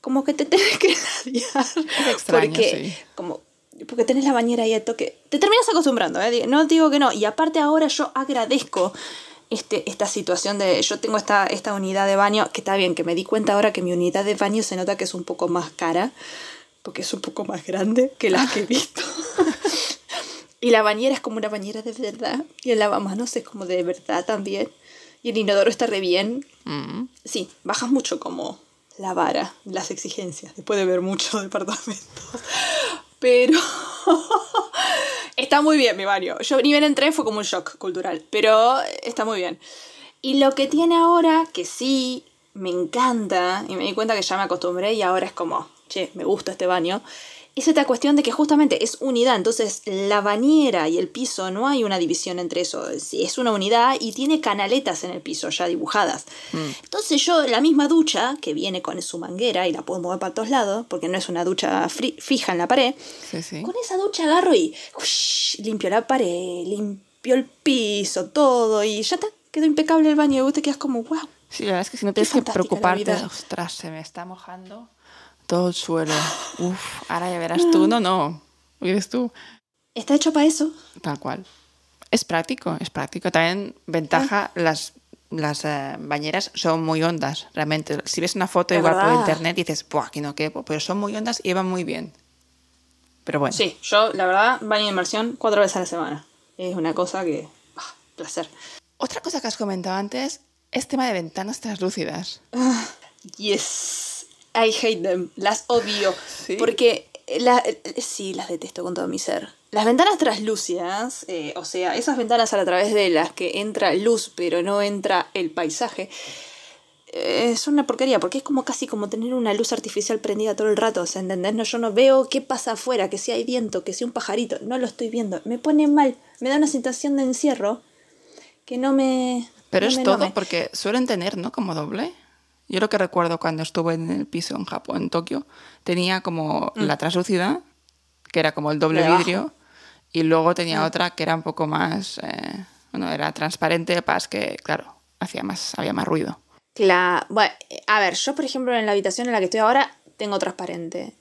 S1: como que te tenés que ladear.
S2: Es extraño,
S1: porque,
S2: sí.
S1: como, porque tenés la bañera ahí al toque. Te terminas acostumbrando, ¿eh? No digo que no. Y aparte ahora yo agradezco este, esta situación de... Yo tengo esta, esta unidad de baño, que está bien, que me di cuenta ahora que mi unidad de baño se nota que es un poco más cara, porque es un poco más grande que las que he visto. y la bañera es como una bañera de verdad. Y el lavamanos es como de verdad también. Y el inodoro está re bien.
S2: Mm.
S1: Sí, bajas mucho como la vara, las exigencias, después de ver muchos departamentos. Pero está muy bien mi baño. Yo ni bien entré fue como un shock cultural, pero está muy bien. Y lo que tiene ahora, que sí me encanta, y me di cuenta que ya me acostumbré y ahora es como, che, me gusta este baño, es esta cuestión de que justamente es unidad, entonces la bañera y el piso no hay una división entre eso, es una unidad y tiene canaletas en el piso ya dibujadas. Entonces yo la misma ducha, que viene con su manguera y la puedo mover para todos lados, porque no es una ducha fija en la pared,
S2: Sí, sí.
S1: con esa ducha agarro y ush, limpio la pared, limpio el piso, todo y ya está, quedó impecable el baño y vos te quedas como, wow.
S2: Sí, la verdad es que si no tienes que preocuparte, ostras, se me está mojando todo el suelo. Uf, ahora ya verás tú. No, no, eres tú.
S1: Está hecho para eso.
S2: Tal cual. Es práctico, es práctico. También ventaja, las, las eh, bañeras son muy hondas, realmente. Si ves una foto igual por internet dices, Buah, aquí no quepo, pero son muy hondas y van muy bien. Pero bueno,
S1: Sí, yo la verdad baño de inmersión cuatro veces a la semana. Es una cosa que... ah, placer.
S2: otra cosa que has comentado antes es tema de ventanas translúcidas.
S1: Yes. I hate them. Las odio.
S2: ¿Sí?
S1: Porque la- sí, las detesto con todo mi ser. Las ventanas translúcidas, eh, o sea, esas ventanas a través de las que entra luz pero no entra el paisaje, eh, son una porquería porque es como casi como tener una luz artificial prendida todo el rato, o sea, ¿entendés? No, yo no veo qué pasa afuera, que si hay viento, que si un pajarito, no lo estoy viendo. Me pone mal, me da una sensación de encierro que no me...
S2: Pero
S1: no
S2: es
S1: me
S2: todo porque suelen tener, ¿no? Como doble. Yo lo que recuerdo cuando estuve en el piso en Japón, en Tokio, tenía como la translúcida, que era como el doble
S1: Mm. Abajo. Mm.
S2: vidrio, y luego tenía otra que era un poco más, eh, bueno, era transparente, para que, claro, hacía más, había más ruido.
S1: Claro, bueno, a ver, yo por ejemplo en la habitación en la que estoy ahora tengo transparente.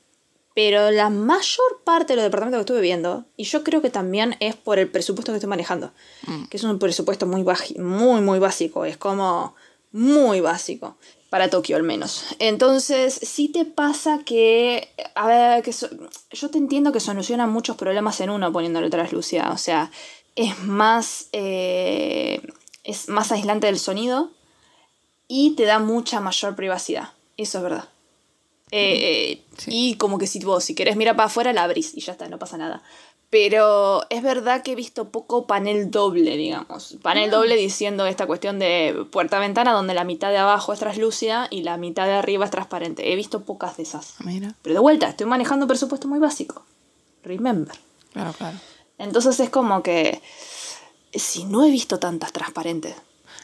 S1: Pero la mayor parte de los departamentos que estuve viendo, y yo creo que también es por el presupuesto que estoy manejando, que es un presupuesto muy, muy, muy básico, es como muy básico, para Tokio al menos. Entonces, sí te pasa que, a ver, que so- yo te entiendo que solucionan muchos problemas en uno poniéndole translúcida, o sea, es más, eh, es más aislante del sonido, y te da mucha mayor privacidad. Eso es verdad. Eh, eh,
S2: Sí.
S1: Y como que si vos, si querés mirar para afuera, la abrís y ya está, no pasa nada. Pero es verdad que he visto poco panel doble, digamos. Panel doble diciendo esta cuestión de puerta-ventana donde la mitad de abajo es translúcida y la mitad de arriba es transparente. He visto pocas de esas.
S2: Mira,
S1: Pero de vuelta, estoy manejando un presupuesto muy básico. Remember.
S2: claro, claro.
S1: Entonces es como que... Si no he visto tantas transparentes.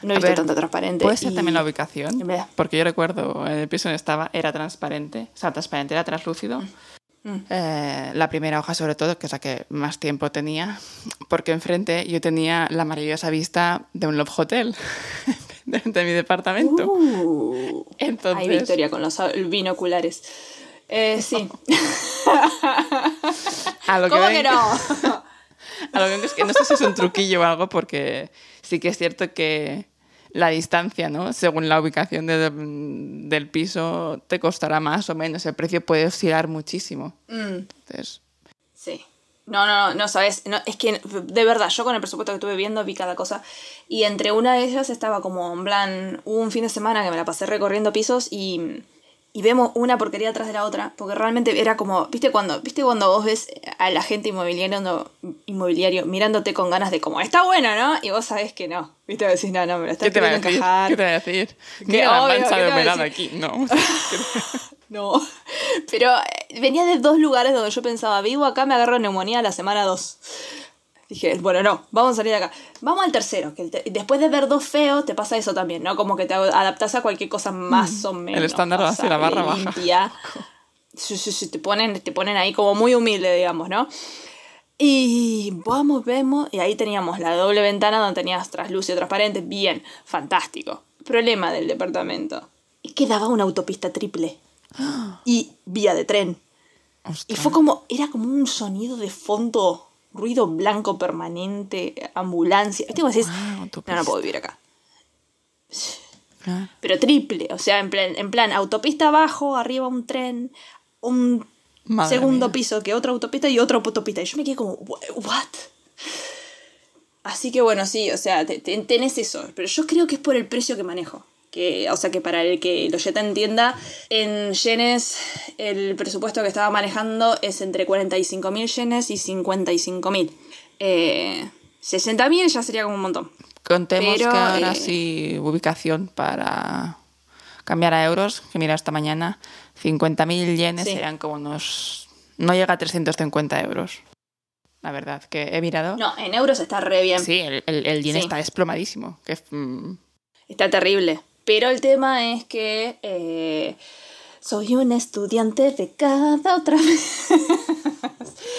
S1: No he
S2: A
S1: visto
S2: ver,
S1: transparente.
S2: Puede ser
S1: y-
S2: también la ubicación, porque yo recuerdo en el piso donde estaba era transparente, o sea, transparente, era translúcido.
S1: Mm.
S2: Eh, la primera hoja sobre todo, que es la que más tiempo tenía, porque enfrente yo tenía la maravillosa vista de un Love Hotel de, de mi departamento.
S1: Uh,
S2: Entonces,
S1: Hay Victoria con los binoculares. Eh, sí.
S2: a lo que
S1: ¿Cómo
S2: ven-
S1: que no?
S2: A lo que es que no sé si es un truquillo o algo, porque sí que es cierto que la distancia, ¿no? Según la ubicación de- del piso, te costará más o menos. El precio puede oscilar muchísimo.
S1: Mm,
S2: Entonces,
S1: sí. No, no, no, sabes. No, es que de verdad, yo con el presupuesto que estuve viendo vi cada cosa. Y entre una de ellas estaba como en plan, un fin de semana que me la pasé recorriendo pisos y, y vemos una porquería atrás de la otra, porque realmente era como, ¿viste cuando, ¿viste cuando vos ves a la gente inmobiliario, inmobiliario mirándote con ganas de como, está bueno, ¿no? Y vos sabés que no. ¿Viste? Decís, no, no, me lo estás
S2: ¿Qué te va a
S1: queriendo
S2: decir?
S1: encajar.
S2: ¿Qué te va a decir?
S1: ¿qué
S2: de
S1: te va a
S2: humedad
S1: decir?
S2: aquí. No.
S1: No. Pero eh, venía de dos lugares donde yo pensaba, vivo acá, me agarro neumonía la semana 2. Dije, bueno, no, vamos a salir de acá. Vamos al tercero, que el te- después de ver dos feos, te pasa eso también, ¿no? Como que te adaptas a cualquier cosa más o menos.
S2: Mm, estándar va hacia la barra baja.
S1: Sí, sí, sí, te ponen, te ponen ahí como muy humilde, digamos, ¿no? Y vamos, vemos, y ahí teníamos la doble ventana donde tenías traslúcido transparente, bien, fantástico. Problema del departamento. Y quedaba una autopista triple. Y vía de tren. Y
S2: Ostras.
S1: fue como, era como un sonido de fondo, ruido blanco permanente, ambulancia. ¿Viste? Vos decís,
S2: Guau,
S1: no, no puedo vivir acá. Pero triple, o sea, en plan, en plan autopista abajo, arriba un tren, un
S2: Madre
S1: segundo
S2: mía.
S1: piso que otra autopista y otra autopista. Y yo me quedé como, "Wha- ¿what? Así que bueno, sí, o sea, te- te- tenés eso. Pero yo creo que es por el precio que manejo. Que, o sea, que para el que lo Jetta entienda, en yenes el presupuesto que estaba manejando es entre 45.000 yenes y 55.000. Eh, 60.000 ya sería como un montón.
S2: Contemos
S1: Pero,
S2: que ahora
S1: eh,
S2: sí, ubicación para cambiar a euros, que mira esta mañana, 50.000 yenes
S1: Sí.
S2: serían como unos... No llega a 350 euros. La verdad, que he mirado.
S1: No, en euros está re bien.
S2: Sí, el, el, el yen
S1: Sí.
S2: está desplomadísimo. Que, mm,
S1: Está terrible. Pero el tema es que eh, soy un estudiante de cada otra vez.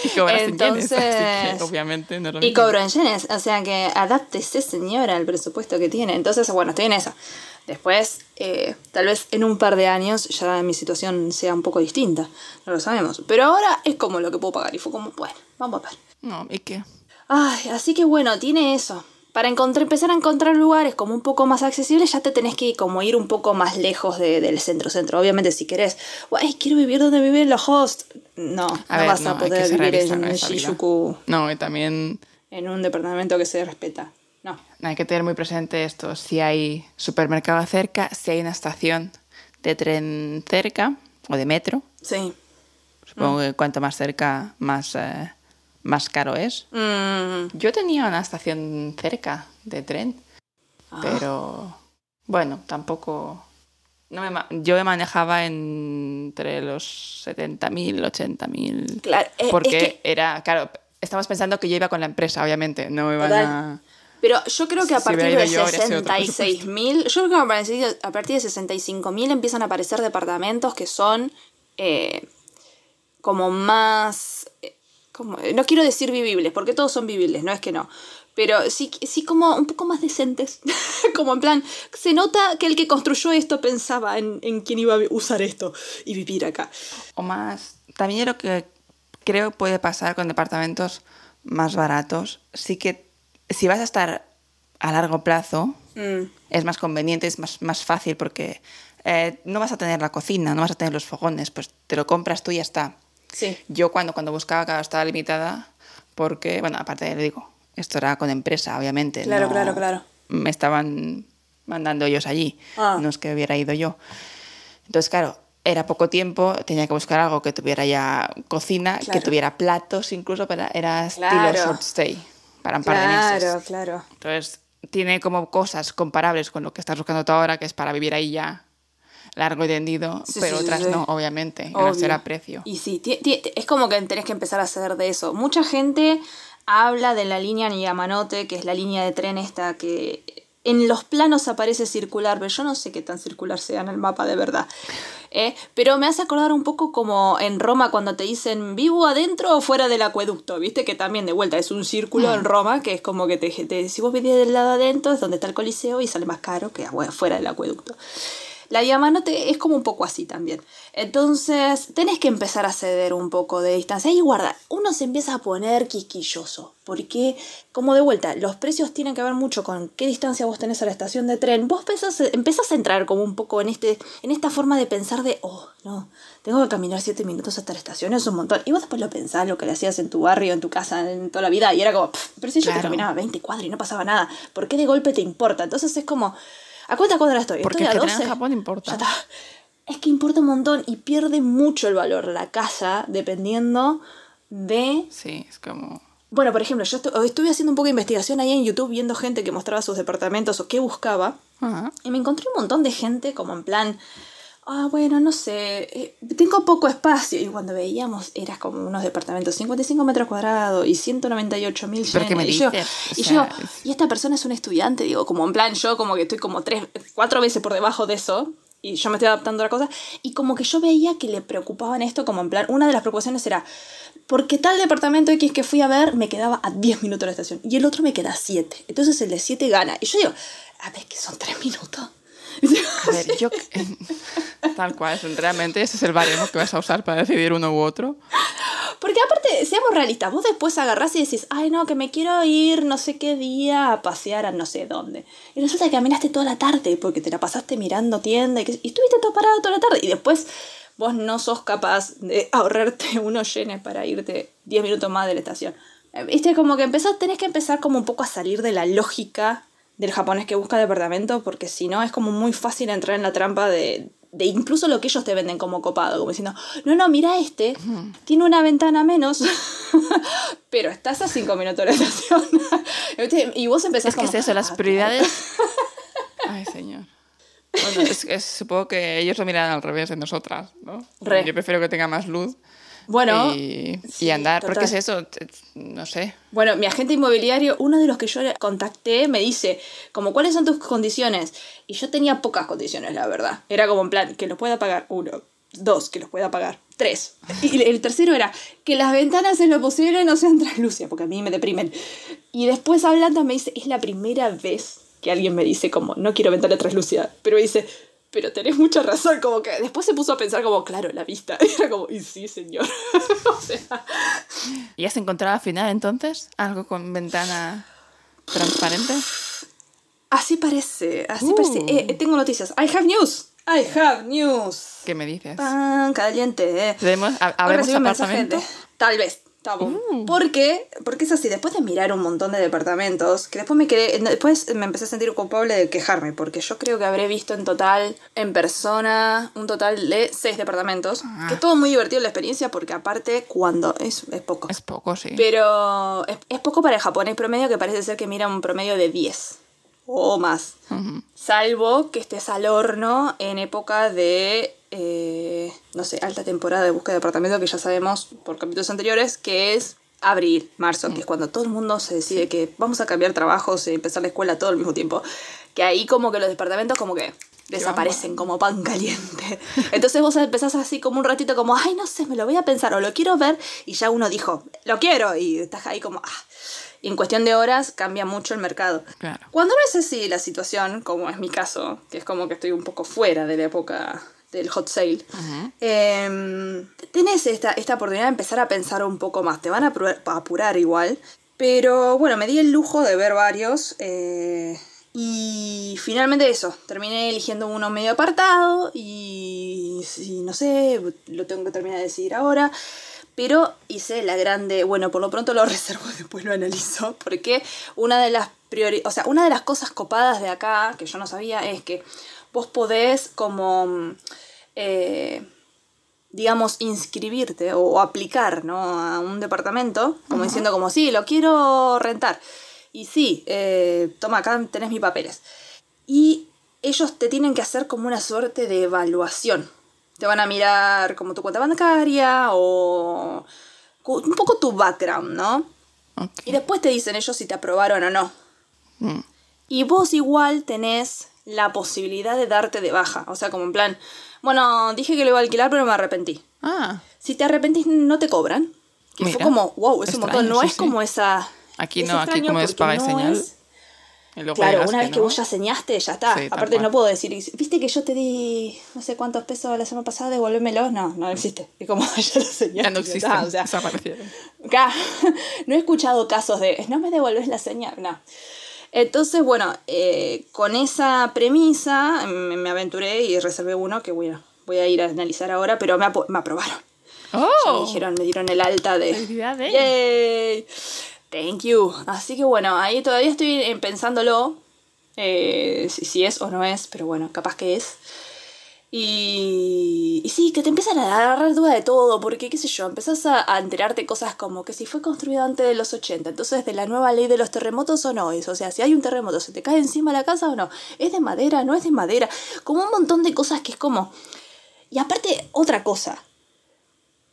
S2: y cobras en yenes,
S1: Entonces-
S2: que obviamente no
S1: y cobro en yenes. O sea que adáptese, señora, al presupuesto que tiene. Entonces, bueno, estoy en esa. Después, eh, tal vez en un par de años ya mi situación sea un poco distinta. No lo sabemos. Pero ahora es como lo que puedo pagar. Y fue como, bueno, vamos a ver.
S2: No, ¿y qué?
S1: Ay, así que bueno, tiene eso. Para encontrar, empezar a encontrar lugares como un poco más accesibles, ya te tenés que como ir un poco más lejos de- del centro-centro. Obviamente, si querés, "Guay, quiero vivir donde viven los hosts. No,
S2: A
S1: no
S2: ver,
S1: vas
S2: no,
S1: a poder vivir en
S2: vida.
S1: Shinjuku
S2: No, y también
S1: en un departamento que se respeta. No.
S2: hay que tener muy presente esto. Si hay supermercado cerca, si hay una estación de tren cerca o de metro,
S1: Sí.
S2: supongo
S1: Mm.
S2: que cuanto más cerca, más, eh, más caro es.
S1: Mm,
S2: Yo tenía una estación cerca de tren,
S1: ah,
S2: pero bueno, tampoco... No me ma- yo me manejaba entre los 70.000, 80.000.
S1: Claro, eh, es
S2: Porque
S1: que-
S2: era, claro, estamos pensando que yo iba con la empresa, obviamente, no me iban a...
S1: Pero yo creo que a
S2: Si
S1: partir
S2: hubiera
S1: de
S2: ido yo, habría sido otro
S1: 66.000, yo creo que a partir, a partir de 65.000 empiezan a aparecer departamentos que son eh, como más... eh, como, no quiero decir vivibles, porque todos son vivibles, no es que no. Pero sí, sí como un poco más decentes. como en plan, se nota que el que construyó esto pensaba en, en quién iba a usar esto y vivir acá.
S2: O más. También lo que creo puede pasar con departamentos más baratos, sí que si vas a estar a largo plazo,
S1: Mm,
S2: es más conveniente, es más, más fácil porque eh, no vas a tener la cocina, no vas a tener los fogones, pues te lo compras tú y ya está.
S1: Sí.
S2: Yo cuando, cuando buscaba, claro, estaba limitada porque, bueno, aparte le digo, esto era con empresa, obviamente.
S1: Claro,
S2: no-
S1: claro, claro.
S2: Me estaban mandando ellos allí,
S1: Ah.
S2: no es que hubiera ido yo. Entonces, claro, era poco tiempo, tenía que buscar algo que tuviera ya cocina, que
S1: Claro.
S2: tuviera platos incluso, pero era estilo
S1: Claro.
S2: short stay, para un par de meses.
S1: Claro, claro.
S2: Entonces, tiene como cosas comparables con lo que estás buscando tú ahora, que es para vivir ahí ya largo y tendido,
S1: Sí,
S2: pero
S1: sí,
S2: otras
S1: sí.
S2: no, obviamente,
S1: Obvio.
S2: será precio.
S1: Y sí, es como que tenés que empezar a hacer de eso. Mucha gente habla de la línea Yamanote, que es la línea de tren esta que en los planos aparece circular, pero yo no sé qué tan circular sea en el mapa de verdad. ¿eh? Pero me hace acordar un poco como en Roma cuando te dicen vivo adentro o fuera del acueducto, ¿viste? Que también de vuelta es un círculo en Roma que es como que te, te- si vos vivís del lado adentro es donde está el coliseo y sale más caro que afuera fuera del acueducto. La Yamanote es como un poco así también. Entonces, tenés que empezar a ceder un poco de distancia. Y guarda, uno se empieza a poner quisquilloso. Porque, como de vuelta, los precios tienen que ver mucho con qué distancia vos tenés a la estación de tren. Vos pensás, empezás a entrar como un poco en, este, en esta forma de pensar de, oh, no, tengo que caminar siete minutos hasta la estación, es un montón. Y vos después lo pensás, lo que le hacías en tu barrio, en tu casa, en toda la vida. Y era como, "Pff, pero si yo te caminaba 20 cuadras y no pasaba nada, ¿por qué de golpe te importa? Entonces es como, ¿a cuántas cuadras estoy?
S2: Porque
S1: estoy a
S2: el que en
S1: 12.
S2: Japón importa.
S1: Ya está. es que importa un montón y pierde mucho el valor la casa dependiendo de...
S2: Sí, es como...
S1: Bueno, por ejemplo, yo estu- estuve haciendo un poco de investigación ahí en YouTube viendo gente que mostraba sus departamentos o qué buscaba. Y me encontré un montón de gente como en plan, ah, bueno, no sé, eh, tengo poco espacio. Y cuando veíamos, era como unos departamentos, 55 metros cuadrados y 198 mil
S2: ¿Pero qué me
S1: Y yo, y, yo, y esta persona es un estudiante, digo, como en plan, yo como que estoy como tres, cuatro veces por debajo de eso. Y yo me estoy adaptando a la cosa. Y como que yo veía que le preocupaban esto, como en plan, una de las preocupaciones era, porque tal departamento X que fui a ver me quedaba a 10 minutos de la estación y el otro me queda a 7. Entonces el de 7 gana. Y yo digo, a ver, que son 3 minutos.
S2: A ver, yo... Tal cual, realmente ese es el baremo que vas a usar para decidir uno u otro.
S1: Porque aparte, seamos realistas, vos después agarrás y decís, ay no, que me quiero ir no sé qué día a pasear a no sé dónde. Y resulta que caminaste toda la tarde porque te la pasaste mirando tienda y, que- y estuviste todo parado toda la tarde. Y después vos no sos capaz de ahorrarte unos yenes para irte 10 minutos más de la estación. Eh, Viste, como que empezás, tenés que empezar como un poco a salir de la lógica del japonés que busca departamento, porque si no es como muy fácil entrar en la trampa de, de incluso lo que ellos te venden como copado, como diciendo, no, no, mira este, tiene una ventana menos, pero estás a cinco minutos de la estación. ¿Viste? y vos empezás
S2: Es que es
S1: como,
S2: eso, las
S1: "Ah,
S2: prioridades... Ay, señor. Bueno, es, es- supongo que ellos lo miran al revés de nosotras, ¿no?
S1: Re.
S2: Yo prefiero que tenga más luz
S1: Bueno,
S2: y, y
S1: sí,
S2: andar, porque
S1: total.
S2: es eso, no sé.
S1: Bueno, mi agente inmobiliario, uno de los que yo contacté, me dice, como, ¿cuáles son tus condiciones? Y yo tenía pocas condiciones, la verdad. Era como en plan, que los pueda pagar uno, dos, que los pueda pagar tres. Y el tercero era, que las ventanas en lo posible no sean translúcidas, porque a mí me deprimen. Y después hablando me dice, es la primera vez que alguien me dice como, no quiero ventana translúcida, pero me dice... Pero tenés mucha razón, como que después se puso a pensar como, claro, la vista. Y era como, y sí, señor. o sea,
S2: ¿Y has encontrado al final entonces algo con ventana transparente?
S1: Así parece, así
S2: Uh.
S1: parece. Eh, eh, tengo noticias. I have news. I have news.
S2: ¿Qué me dices?
S1: Pan caliente. eh.
S2: ¿Debemos, ha-
S1: Hoy
S2: ¿Habemos
S1: recibí un mensaje
S2: apartamento?
S1: Tal vez. Tabú. ¿Por qué? Porque es así, después de mirar un montón de departamentos, que después me quedé, después me empecé a sentir culpable de quejarme, porque yo creo que habré visto en total, en persona, un total de seis departamentos,
S2: Ah.
S1: que estuvo muy divertido la experiencia, porque aparte, cuando, es, es poco,
S2: Es poco, sí.
S1: pero es, es poco para el japonés promedio, que parece ser que mira un promedio de 10 o más. Salvo que estés al horno en época de, eh, no sé, alta temporada de búsqueda de apartamento, que ya sabemos por capítulos anteriores, que es abril, marzo, que es cuando todo el mundo se decide que vamos a cambiar trabajos y empezar la escuela todo al mismo tiempo. Que ahí como que los departamentos como que desaparecen como pan caliente. Entonces vos empezás así como un ratito como, ay, no sé, me lo voy a pensar o lo quiero ver y ya uno dijo, lo quiero y estás ahí como, ah. Y en cuestión de horas cambia mucho el mercado.
S2: Claro.
S1: Cuando no es así la situación, como es mi caso, que es como que estoy un poco fuera de la época del hot sale, em, tenés esta, esta oportunidad de empezar a pensar un poco más. Te van a apurar, a apurar igual, pero bueno, me di el lujo de ver varios. eh, y finalmente eso, terminé eligiendo uno medio apartado y, y no sé, lo tengo que terminar de decidir ahora. Pero hice la grande, bueno, por lo pronto lo reservo, después lo analizo, porque una de las priori o sea, una de las cosas copadas de acá, que yo no sabía, es que vos podés como, eh, digamos, inscribirte o, aplicar, ¿no? A un departamento, como diciendo como, sí, lo quiero rentar. Y sí, eh, toma, acá tenés mis papeles. Y ellos te tienen que hacer como una suerte de evaluación. Te van a mirar como tu cuenta bancaria o un poco tu background, ¿no? Y después te dicen ellos si te aprobaron o no.
S2: Mm.
S1: Y vos igual tenés la posibilidad de darte de baja. O sea, como en plan, bueno, dije que lo iba a alquilar, pero me arrepentí.
S2: Ah,
S1: Si te arrepentís, no te cobran. Que fue
S2: Mira,
S1: como, wow, es un montón.
S2: extraño,
S1: No
S2: sí,
S1: es
S2: sí.
S1: como esa.
S2: Aquí no, aquí
S1: extraño
S2: como es paga y
S1: no
S2: señal.
S1: es-
S2: y
S1: Claro, una vez que
S2: no.
S1: vos ya señaste, ya está.
S2: Sí,
S1: Aparte, no puedo decir, viste que yo te di no sé cuántos pesos la semana pasada, devuélvemelos. No, no existe. Es como ya lo señaste.
S2: Ya no
S1: está, o sea, no he escuchado casos de, no me devuelves la señal, no. Entonces, bueno, eh, con esa premisa me, me aventuré y reservé uno que bueno, voy a ir a analizar ahora, pero me, me aprobaron. Ya me
S2: ¡Oh!
S1: dijeron, me dieron el alta de... ¡Yay! Thank you. Así que bueno, ahí todavía estoy eh, pensándolo, eh, si, si es o no es, pero bueno, capaz que es. Y, y sí, que te empiezan a agarrar duda de todo, porque qué sé yo, empezás a, a enterarte cosas como que si fue construido antes de los 80, entonces de la nueva ley de los terremotos o no es, o sea, si hay un terremoto, ¿se te cae encima la casa o no? ¿Es de madera? ¿No es de madera? Como un montón de cosas que es como... Y aparte, otra cosa,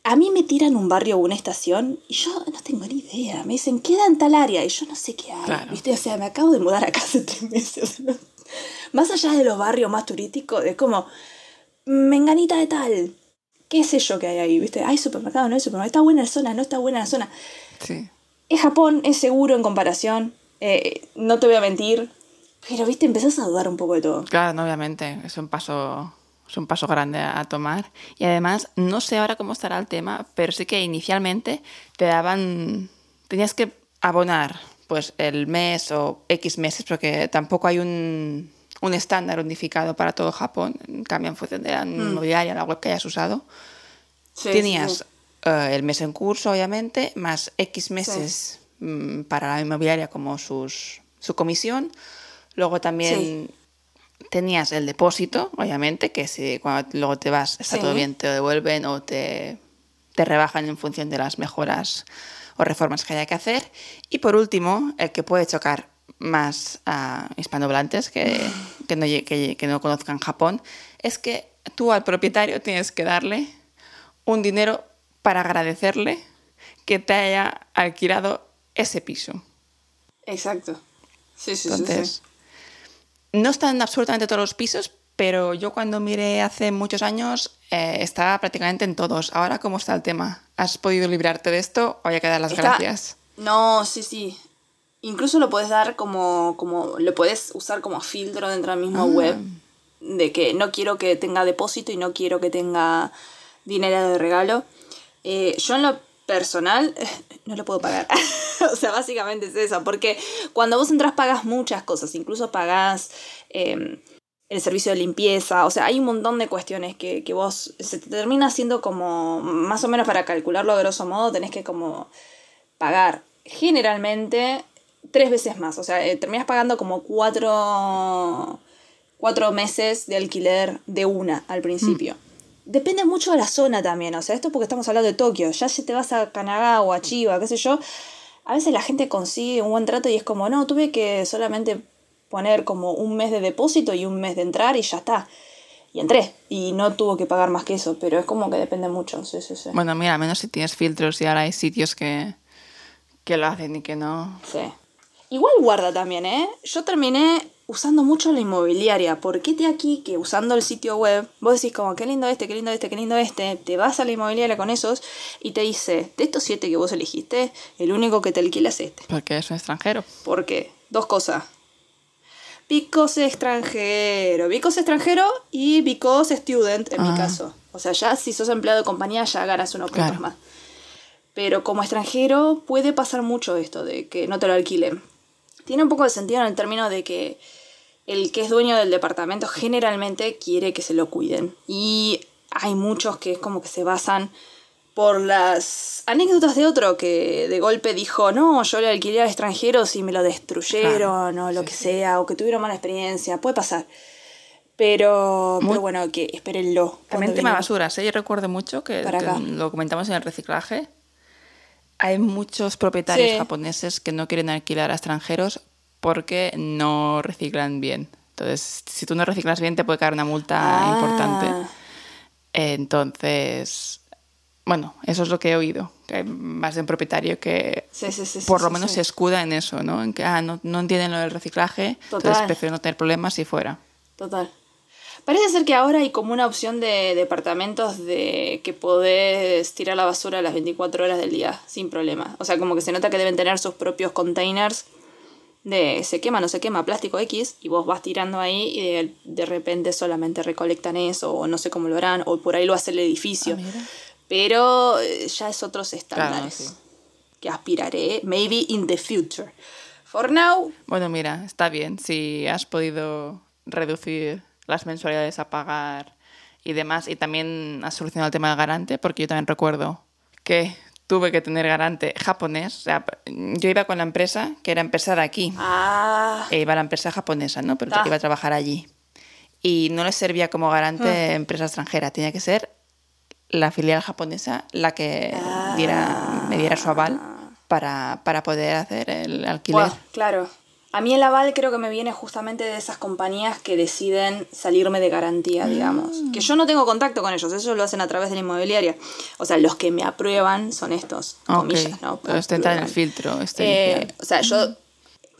S1: a mí me tiran un barrio o una estación y yo no tengo ni idea. Me dicen, queda en tal área y yo no sé qué hay.
S2: Claro.
S1: ¿Viste? O sea, me acabo de mudar acá hace tres meses. Más allá de los barrios más turísticos, es como, menganita de tal. ¿Qué sé yo que hay ahí? ¿Viste? ¿Hay supermercado? ¿No hay supermercado? ¿Está buena la zona? ¿No está buena la zona?
S2: Sí.
S1: Es Japón, es seguro en comparación. eh, no te voy a mentir. Pero, ¿viste? Empezás a dudar un poco de todo.
S2: Claro, no, obviamente, es un paso, es un paso grande a, tomar. Y además, no sé ahora cómo estará el tema, pero sí que inicialmente te daban, tenías que abonar pues el mes o X meses, porque tampoco hay un, un estándar unificado para todo Japón, cambia en función de la inmobiliaria, la web que hayas usado.
S1: Sí,
S2: Tenías
S1: sí,
S2: eh, el mes en curso, obviamente, más X meses mm, para la inmobiliaria como sus, su comisión. Luego también tenías el depósito, obviamente, que si cuando luego te vas está todo bien, te lo devuelven o te, te rebajan en función de las mejoras o reformas que haya que hacer. Y por último, el que puede chocar más a hispanohablantes que, que, no, que- que no conozcan Japón, es que tú al propietario tienes que darle un dinero para agradecerle que te haya alquilado ese piso.
S1: Exacto. Sí, sí, sí,
S2: Entonces,
S1: sí.
S2: no están absolutamente todos los pisos, pero yo cuando miré hace muchos años eh, estaba prácticamente en todos. Ahora, ¿cómo está el tema? ¿Has podido librarte de esto o hay que dar las gracias?
S1: No, sí, sí. Incluso lo puedes dar como, como, lo puedes usar como filtro dentro del mismo
S2: Ah.
S1: web. De que no quiero que tenga depósito y no quiero que tenga dinero de regalo. Eh, yo en lo personal no lo puedo pagar. o sea, básicamente es eso. Porque cuando vos entras pagas muchas cosas. Incluso pagas eh, el servicio de limpieza. O sea, hay un montón de cuestiones que, que vos se te termina haciendo como, más o menos para calcularlo a grosso modo, tenés que como pagar generalmente tres veces más. O sea, eh, terminas pagando como cuatro, cuatro meses de alquiler de una al principio. Depende mucho de la zona también. O sea, esto porque estamos hablando de Tokio. Ya si te vas a Kanagawa, a Chiba, qué sé yo, a veces la gente consigue un buen trato y es como, no, tuve que solamente poner como un mes de depósito y un mes de entrar y ya está. Y entré. Y no tuvo que pagar más que eso, pero es como que depende mucho. Sí, sí, sí.
S2: Bueno, mira, al menos si tienes filtros y ahora hay sitios que, que lo hacen y que no.
S1: Sí. Igual guarda también, ¿eh? Yo terminé usando mucho la inmobiliaria. Porque te aquí que usando el sitio web, vos decís como, qué lindo este, qué lindo este, qué lindo este. Te vas a la inmobiliaria con esos y te dice, de estos siete que vos elegiste, el único que te alquila es este.
S2: Porque es un extranjero.
S1: ¿Por qué? Dos cosas. Because extranjero. Because extranjero y because student, en mi
S2: Ah.
S1: caso. O sea, ya si sos empleado de compañía ya ganas unos puntos
S2: Claro.
S1: más. Pero como extranjero puede pasar mucho esto de que no te lo alquilen. Tiene un poco de sentido en el término de que el que es dueño del departamento generalmente quiere que se lo cuiden. Y hay muchos que es como que se basan por las anécdotas de otro que de golpe dijo, no, yo le alquilé al extranjero si me lo destruyeron o lo
S2: sí,
S1: que sea, o que tuvieron mala experiencia, puede pasar. Pero,
S2: Muy-
S1: pero bueno, que espérenlo.
S2: También tema
S1: venga.
S2: basuras, ¿eh? Yo recuerdo mucho que, que lo comentamos en el reciclaje. Hay muchos propietarios
S1: Sí.
S2: japoneses que no quieren alquilar a extranjeros porque no reciclan bien. Entonces, si tú no reciclas bien, te puede caer una multa
S1: Ah,
S2: importante. Entonces, bueno, eso es lo que he oído. Que hay más de un propietario que
S1: Sí, sí, sí, sí,
S2: por lo menos se escuda en eso, ¿no? En que ah, no, no entienden lo del reciclaje, entonces
S1: Total.
S2: prefiero no tener problemas y fuera.
S1: Total. Parece ser que ahora hay como una opción de departamentos de que podés tirar la basura a las 24 horas del día sin problema. O sea, como que se nota que deben tener sus propios containers de se quema, no se quema, plástico X, y vos vas tirando ahí y de, de repente solamente recolectan eso, o no sé cómo lo harán, o por ahí lo hace el edificio.
S2: Ah.
S1: Pero eh, ya es otros estándares
S2: sí.
S1: que aspiraré, maybe in the future. For now,
S2: Bueno, mira, está bien. Si has podido reducir las mensualidades a pagar y demás, y también has solucionado el tema del garante, porque yo también recuerdo que tuve que tener garante japonés. O sea, yo iba con la empresa, que era empresa de aquí,
S1: ah,
S2: e iba a la empresa japonesa, ¿no? Pero
S1: Ta.
S2: iba a trabajar allí. y no les servía como garante empresa extranjera. Tenía que ser la filial japonesa la que diera, me diera su aval para, para poder hacer el alquiler.
S1: Buah, claro. A mí el aval creo que me viene justamente de esas compañías que deciden salirme de garantía, digamos. Que yo no tengo contacto con ellos, ellos lo hacen a través de la inmobiliaria. O sea, los que me aprueban son estos,
S2: Ok,
S1: comillas, ¿no?
S2: pero este entra en el filtro. Este
S1: Eh, o sea, yo,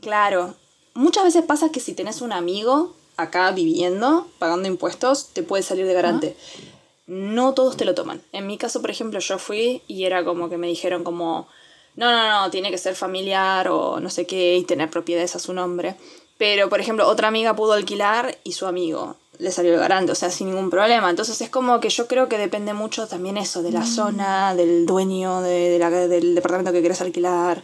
S1: claro, muchas veces pasa que si tenés un amigo acá viviendo, pagando impuestos, te puede salir de garante. No todos te lo toman. En mi caso, por ejemplo, yo fui y era como que me dijeron como, no, no, no, tiene que ser familiar o no sé qué y tener propiedades a su nombre. Pero, por ejemplo, otra amiga pudo alquilar y su amigo le salió de garante, o sea, sin ningún problema. Entonces es como que yo creo que depende mucho también eso, de la zona, del dueño de, de la- del departamento que quieres alquilar,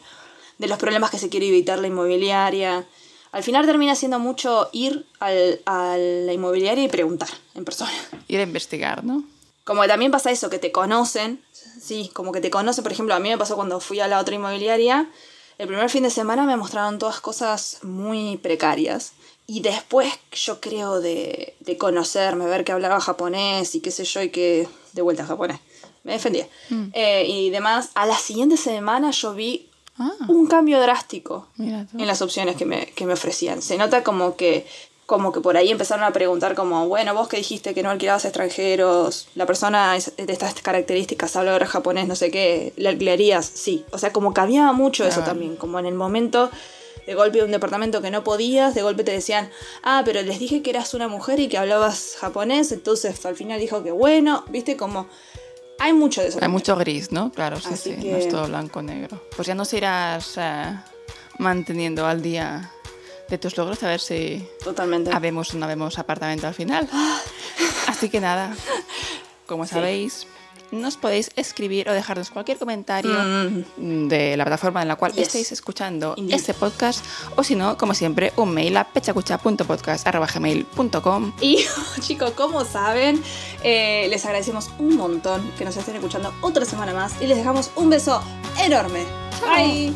S1: de los problemas que se quiere evitar la inmobiliaria. Al final termina siendo mucho ir al- a la inmobiliaria y preguntar en persona.
S2: Ir a investigar, ¿no?
S1: Como que también pasa eso, que te conocen. Sí, como que te conocen. Por ejemplo, a mí me pasó cuando fui a la otra inmobiliaria. El primer fin de semana me mostraron todas cosas muy precarias. Y después, yo creo, de, de conocerme, ver que hablaba japonés y qué sé yo, y que de vuelta a japonés. Me defendía. Eh, y demás, a la siguiente semana yo vi
S2: Ah.
S1: un cambio drástico en las opciones que me, que me ofrecían. Se nota como que, como que por ahí empezaron a preguntar como, bueno, vos que dijiste que no alquilabas a extranjeros, la persona es de estas características, habla ahora japonés, no sé qué, ¿le alquilarías? Sí. O sea, como cambiaba mucho eso también, como en el momento de golpe de un departamento que no podías, de golpe te decían, ah, pero les dije que eras una mujer y que hablabas japonés, entonces al final dijo que bueno, viste como... Hay mucho de eso.
S2: Hay
S1: también.
S2: mucho gris, ¿no? Claro, sí,
S1: Así
S2: sí.
S1: que-
S2: No es todo blanco o negro. Pues ya nos irás eh, manteniendo al día de tus logros a ver si
S1: Totalmente.
S2: habemos o no habemos apartamento al final. Así que nada, como sabéis, nos podéis escribir o dejarnos cualquier comentario de la plataforma en la cual
S1: Mm. Yes.
S2: estéis escuchando
S1: Indeed.
S2: este podcast o si no, como siempre, un mail a pechacucha.podcast.gmail.com
S1: Y chicos, como saben, eh, les agradecemos un montón que nos estén escuchando otra semana más y les dejamos un beso enorme. Bye.